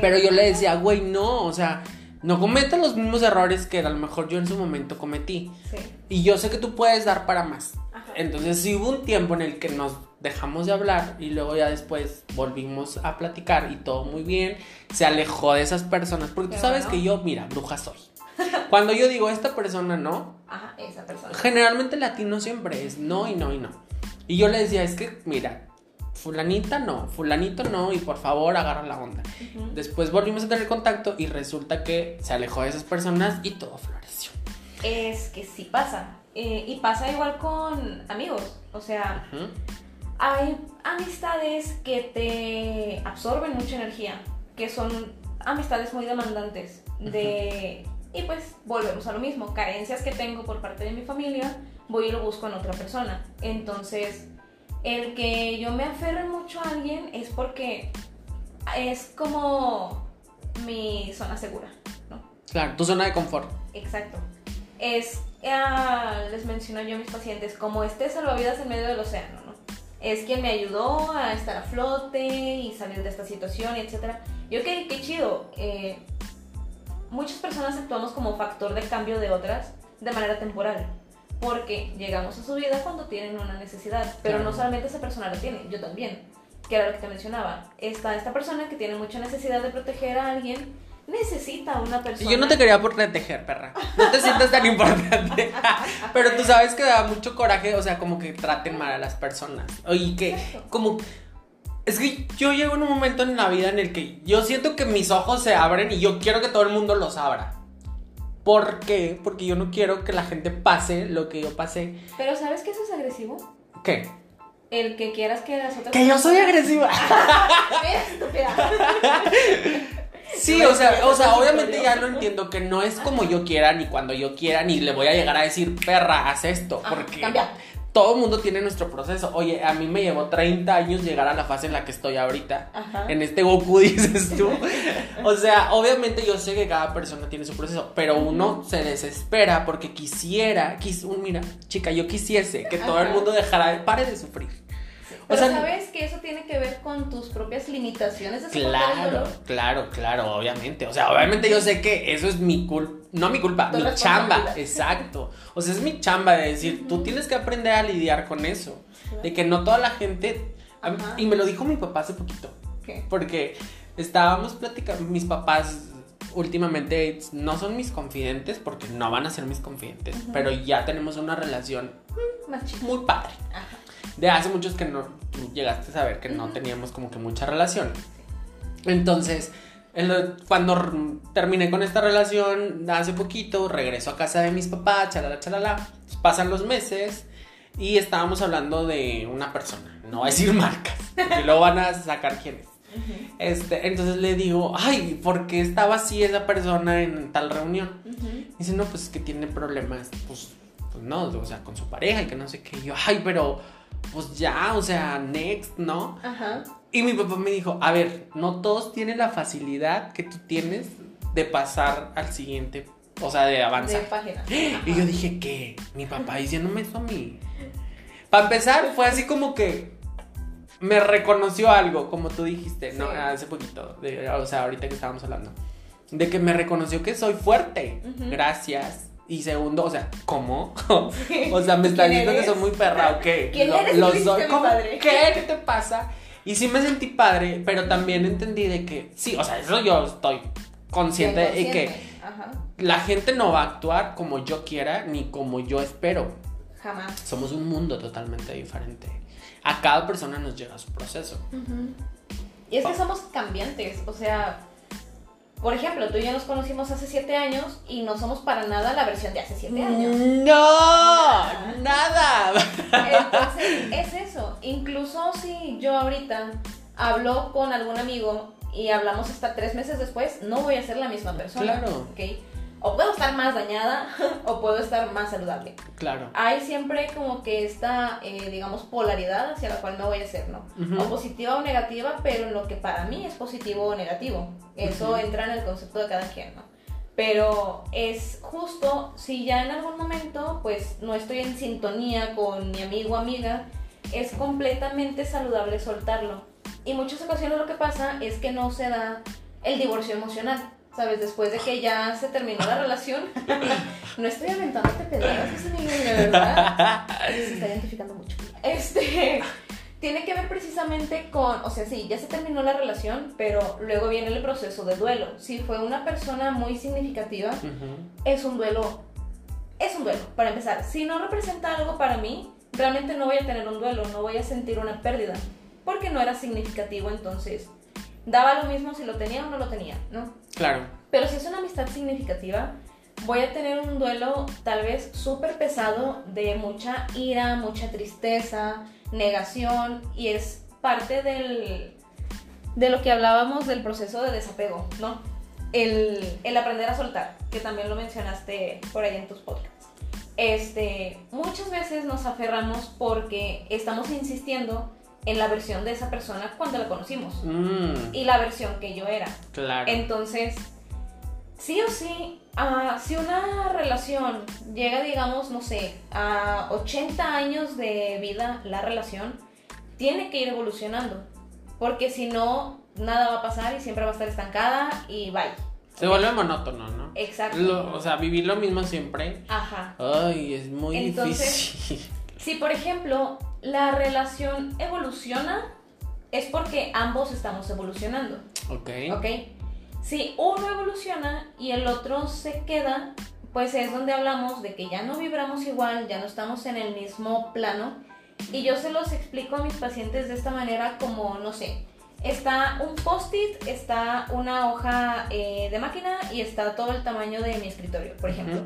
Pero yo le decía, güey, no, o sea, no cometas los mismos errores que a lo mejor yo en su momento cometí. Sí. Y yo sé que tú puedes dar para más. Ajá. Entonces sí hubo un tiempo en el que nos dejamos de hablar y luego ya después volvimos a platicar y todo muy bien. Se alejó de esas personas. Porque tú sabes bueno. que yo, mira, bruja soy. Cuando yo digo esta persona no, Ajá, esa persona. generalmente latino siempre es no y no y no. Y yo le decía, es que, mira, fulanita no, fulanito no, y por favor agarra la onda. Después volvimos a tener contacto y resulta que se alejó de esas personas y todo floreció. Es que sí pasa. Eh, y pasa igual con amigos. O sea, hay amistades que te absorben mucha energía, que son amistades muy demandantes. De. Y pues volvemos a lo mismo. Carencias que tengo por parte de mi familia, voy y lo busco en otra persona. Entonces, el que yo me aferre mucho a alguien es porque es como mi zona segura, ¿no? Claro, tu zona de confort. Exacto. Es, ah, les menciono yo a mis pacientes, como este salvavidas en medio del océano, ¿no? Es quien me ayudó a estar a flote y salir de esta situación, etc. Yo, qué, qué chido. eh, muchas personas actuamos como factor de cambio de otras de manera temporal. Porque llegamos a su vida cuando tienen una necesidad. Pero Claro. no solamente esa persona la tiene, yo también. Que era lo que te mencionaba. Está esta persona que tiene mucha necesidad de proteger a alguien. Necesita una persona. Yo no te quería proteger, perra. No te sientas tan importante. [LAUGHS] Pero tú sabes que da mucho coraje, o sea, como que traten mal a las personas. Y que, Exacto. como. Es que yo llego en un momento en la vida en el que yo siento que mis ojos se abren y yo quiero que todo el mundo los abra. ¿Por qué? Porque yo no quiero que la gente pase lo que yo pasé. Pero ¿sabes que eso es agresivo? ¿Qué? El que quieras que las otras Que yo soy agresiva. [LAUGHS] [LAUGHS] Sí, o sea, o sea, obviamente ya lo entiendo que no es como yo quiera ni cuando yo quiera ni le voy a llegar a decir, perra, haz esto, porque cambia. Todo el mundo tiene nuestro proceso. Oye, a mí me llevó 30 años llegar a la fase en la que estoy ahorita. Ajá. En este Goku [LAUGHS] dices tú. O sea, obviamente yo sé que cada persona tiene su proceso, pero uno se desespera porque quisiera, quis, mira, chica, yo quisiese que todo el mundo dejara de pare de sufrir. Pero sea, sabes que eso tiene que ver con tus propias limitaciones Claro, claro, claro, obviamente. O sea, obviamente yo sé que eso es mi culpa, no mi culpa, mi chamba, exacto. O sea, es mi chamba de decir, tú tienes que aprender a lidiar con eso. De que no toda la gente... Ajá. Y me lo dijo mi papá hace poquito. ¿Qué? Porque estábamos platicando, mis papás últimamente no son mis confidentes porque no van a ser mis confidentes, pero ya tenemos una relación chido. muy padre. Ajá. De hace muchos que no tú llegaste a saber que no teníamos como que mucha relación. Entonces, cuando terminé con esta relación hace poquito, regreso a casa de mis papás, chalala, chalala. Pasan los meses y estábamos hablando de una persona. No voy a decir marcas, porque luego van a sacar quién es. Este, entonces le digo, ay, ¿por qué estaba así esa persona en tal reunión? Dice, no, pues es que tiene problemas, pues, pues no, o sea, con su pareja y que no sé qué. Y yo, ay, pero, pues ya, o sea, next, ¿no? Ajá. Y mi papá me dijo, a ver, no todos tienen la facilidad que tú tienes de pasar al siguiente, o sea, de De avanzar. página. [GASPS] Y yo dije, ¿qué? Mi papá diciéndome eso a mí. Para empezar, fue así como que me reconoció algo, como tú dijiste, ¿no? Hace poquito, de- o sea, ahorita que estábamos hablando. De que me reconoció que soy fuerte. Gracias. Y segundo, o sea, ¿cómo? [LAUGHS] o sea, me está ¿Quién diciendo que soy muy perra, ¿o qué? ¿Quién. ¿Qué? ¿Qué te pasa? Y sí me sentí padre, pero también entendí de que, sí, o sea, eso yo estoy consciente de que. Ajá. la gente no va a actuar como yo quiera ni como yo espero. Jamás. Somos un mundo totalmente diferente. A cada persona nos llega su proceso. Y es que somos cambiantes, o sea, por ejemplo, tú y yo nos conocimos hace siete años y no somos para nada la versión de hace siete años. No, nada. Entonces, es eso. Incluso si yo ahorita hablo con algún amigo y hablamos hasta tres meses después, no voy a ser la misma persona. Claro. ¿ok? O puedo estar más dañada [LAUGHS] o puedo estar más saludable. Claro. Hay siempre como que esta, eh, digamos, polaridad hacia la cual me voy a hacer, ¿no? Ujú. O positiva o negativa, pero en lo que para mí es positivo o negativo. Eso Ujú. entra en el concepto de cada quien, ¿no? Pero es justo si ya en algún momento, pues no estoy en sintonía con mi amigo o amiga, es completamente saludable soltarlo. Y muchas ocasiones lo que pasa es que no se da el divorcio emocional. ¿Sabes? Después de que ya se terminó la relación, no estoy aventándote pedradas, amigo, de verdad. Se está identificando mucho. Este, tiene que ver precisamente con, o sea, sí, ya se terminó la relación, pero luego viene el proceso de duelo. Si fue una persona muy significativa, es un duelo, es un duelo, para empezar. Si no representa algo para mí, realmente no voy a tener un duelo, no voy a sentir una pérdida, porque no era significativo, entonces daba lo mismo si lo tenía o no lo tenía, ¿no? Claro. Pero si es una amistad significativa, voy a tener un duelo tal vez súper pesado de mucha ira, mucha tristeza, negación y es parte del, de lo que hablábamos del proceso de desapego, ¿no? El, el aprender a soltar, que también lo mencionaste por ahí en tus podcasts. Este, muchas veces nos aferramos porque estamos insistiendo en la versión de esa persona cuando la conocimos Mm, y la versión que yo era. claro. Entonces, sí o sí, ah, si una relación llega, digamos, no sé, a 80 años de vida, la relación tiene que ir evolucionando. Porque si no, nada va a pasar y siempre va a estar estancada y bye. Se vuelve monótono, ¿no? Exacto. Lo- o sea, vivir lo mismo siempre. Ajá. Ay, es muy Entonces- difícil. Si, por ejemplo, la relación evoluciona, es porque ambos estamos evolucionando. Ok. ¿Ok? Si uno evoluciona y el otro se queda, pues es donde hablamos de que ya no vibramos igual, ya no estamos en el mismo plano. Y yo se los explico a mis pacientes de esta manera como, no sé, está un post-it, está una hoja eh, de máquina y está todo el tamaño de mi escritorio, por ejemplo.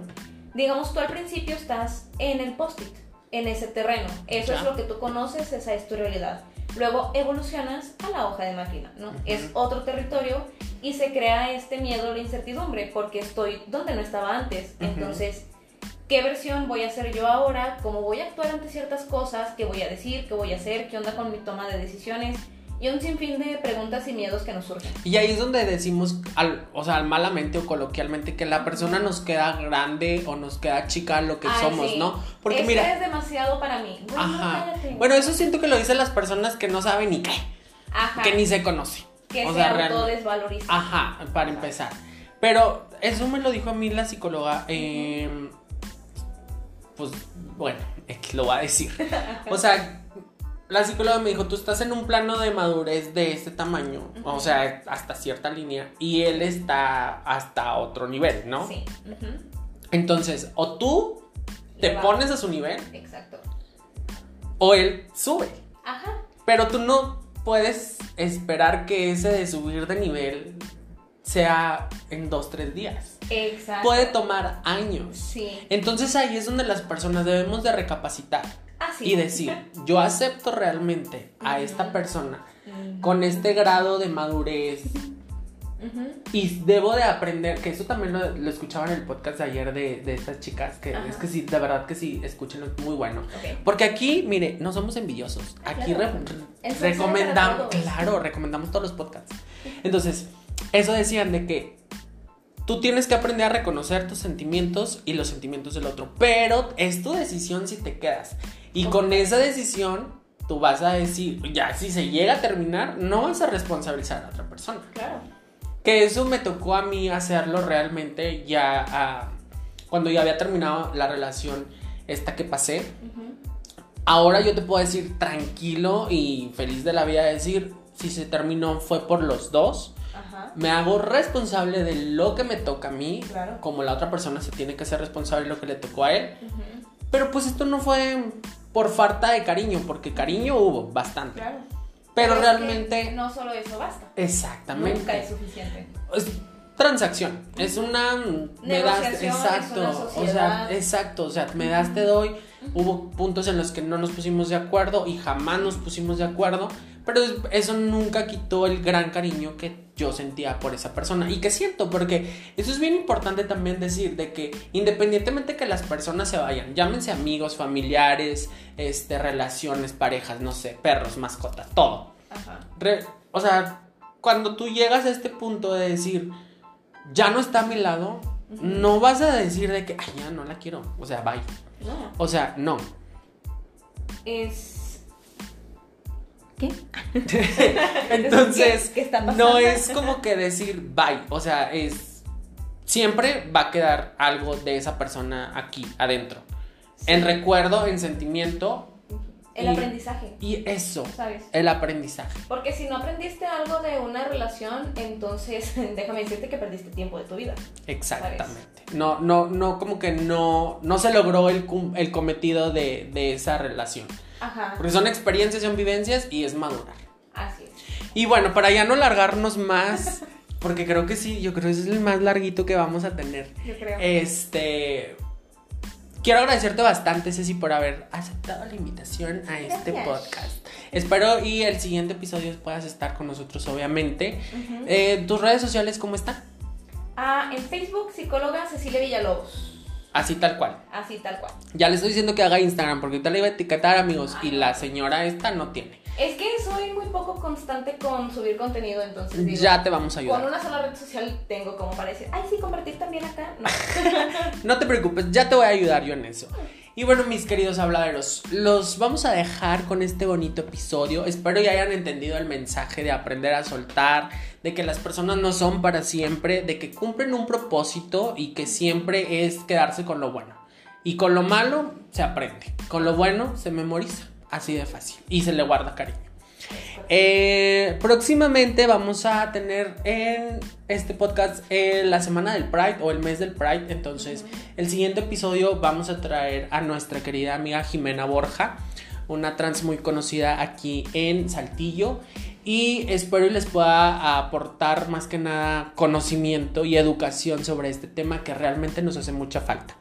Digamos, tú al principio estás en el post-it, en ese terreno. Eso Ya. es lo que tú conoces, esa es tu realidad. Luego evolucionas a la hoja de máquina, ¿no? Es otro territorio y se crea este miedo la incertidumbre porque estoy donde no estaba antes. Entonces, ¿qué versión voy a hacer yo ahora? ¿Cómo voy a actuar ante ciertas cosas? ¿Qué voy a decir? ¿Qué voy a hacer? ¿Qué onda con mi toma de decisiones? Y un sinfín de preguntas y miedos que nos surgen. Y ahí es donde decimos, al, o sea, malamente o coloquialmente, que la persona nos queda grande o nos queda chica lo que Ay, somos, sí. ¿no? Porque Esto mira, es demasiado para mí. Bueno, ajá. Bueno, eso siento que lo dicen las personas que no saben ni qué, Ajá. que ni se conocen. que o se sea. Ajá, para empezar. Pero eso me lo dijo a mí la psicóloga. eh, pues bueno, X lo voy a decir. [LAUGHS] O sea, la psicóloga me dijo, tú estás en un plano de madurez de este tamaño, o sea, hasta cierta línea, y él está hasta otro nivel, ¿no? Sí. Entonces, o tú te Le va. pones a su nivel, Exacto. o él sube. Ajá. Pero tú no puedes esperar que ese de subir de nivel sea en dos, tres días. Exacto. Puede tomar años. Sí. Entonces ahí es donde las personas debemos de recapacitar Así. y decir, yo acepto realmente a esta persona con este grado de madurez y debo de aprender, que eso también lo, lo escuchaba en el podcast de ayer de, de estas chicas, que Ajá. es que sí, de verdad que sí, escúchenlo, es muy bueno. Porque aquí, mire, no somos envidiosos. Ah, Aquí claro. re- recomendamos, claro, recomendamos todos los podcasts. Entonces, eso decían de que tú tienes que aprender a reconocer tus sentimientos y los sentimientos del otro, pero es tu decisión si te quedas. Y con esa decisión, tú vas a decir, ya, si se llega a terminar, no vas a responsabilizar a otra persona. Claro. Que eso me tocó a mí hacerlo realmente ya ah, cuando ya había terminado la relación esta que pasé. Ujú. Ahora yo te puedo decir tranquilo y feliz de la vida decir si se terminó fue por los dos. Ajá. Me hago responsable de lo que me toca a mí, Claro. como la otra persona se tiene que ser responsable de lo que le tocó a él. Ujú. Pero pues esto no fue por falta de cariño, porque cariño hubo bastante. Claro. Pero realmente no solo eso basta. exactamente. Nunca es suficiente. es transacción, es una me das exacto, o sea, exacto, o sea, me das te doy. Hubo puntos en los que no nos pusimos de acuerdo y jamás nos pusimos de acuerdo, pero es- eso nunca quitó el gran cariño que yo sentía por esa persona y que siento, porque eso es bien importante también decir de que independientemente que las personas se vayan, llámense amigos, familiares, este relaciones, parejas, no sé, perros, mascotas, todo. Ajá. Re- o sea, cuando tú llegas a este punto de decir, ya no está a mi lado, no vas a decir de que, ay, ya no la quiero. O sea, bye. No. O sea, no. Es. ¿Qué? [LAUGHS] Entonces, ¿Qué- qué está pasando? no es como que decir bye. O sea, es. Siempre va a quedar algo de esa persona aquí, adentro. En recuerdo, en sentimiento. El y- aprendizaje, Y eso, ¿sabes? el aprendizaje. Porque si no aprendiste algo de una relación, entonces [LAUGHS] déjame decirte que perdiste tiempo de tu vida. Exactamente. No, no, no, como que no, no se logró el, el cometido de, de esa relación. Ajá. Porque son experiencias, son vivencias y es madurar. Así es. Y bueno, para ya no largarnos más, [LAUGHS] porque creo que sí, yo creo que ese es el más larguito que vamos a tener. Yo creo. Este. Quiero agradecerte bastante, Ceci, por haber aceptado la invitación a este Gracias. podcast. Espero y el siguiente episodio puedas estar con nosotros, obviamente. Eh, ¿Tus redes sociales cómo están? Ah, en Facebook, psicóloga Cecilia Villalobos. Así tal cual. Así tal cual. Ya le estoy diciendo que haga Instagram porque ahorita le iba a etiquetar amigos y la señora esta no tiene. Es que soy muy poco constante con subir contenido, entonces digo, Ya te vamos a con ayudar. una sola red social tengo como para decir, ay, sí, compartir también acá. No. [LAUGHS] No te preocupes, ya te voy a ayudar yo en eso. Y bueno, mis queridos habladeros, los vamos a dejar con este bonito episodio. Espero ya hayan entendido el mensaje de aprender a soltar, de que las personas no son para siempre, de que cumplen un propósito y que siempre es quedarse con lo bueno. Y con lo malo se aprende, con lo bueno se memoriza, así de fácil, y se le guarda cariño. Eh, próximamente vamos a tener en este podcast eh, la semana del Pride o el mes del Pride. Entonces, el siguiente episodio vamos a traer a nuestra querida amiga Jimena Borja, una trans muy conocida aquí en Saltillo. Y espero les pueda aportar más que nada conocimiento y educación sobre este tema que realmente nos hace mucha falta.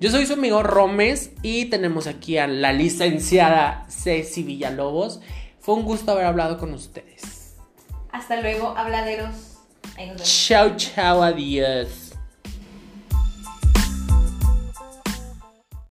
Yo soy su amigo Romes y tenemos aquí a la licenciada Ceci Villalobos. Fue un gusto haber hablado con ustedes. Hasta luego, habladeros. Ahí nos vemos. Chao, chao, adiós.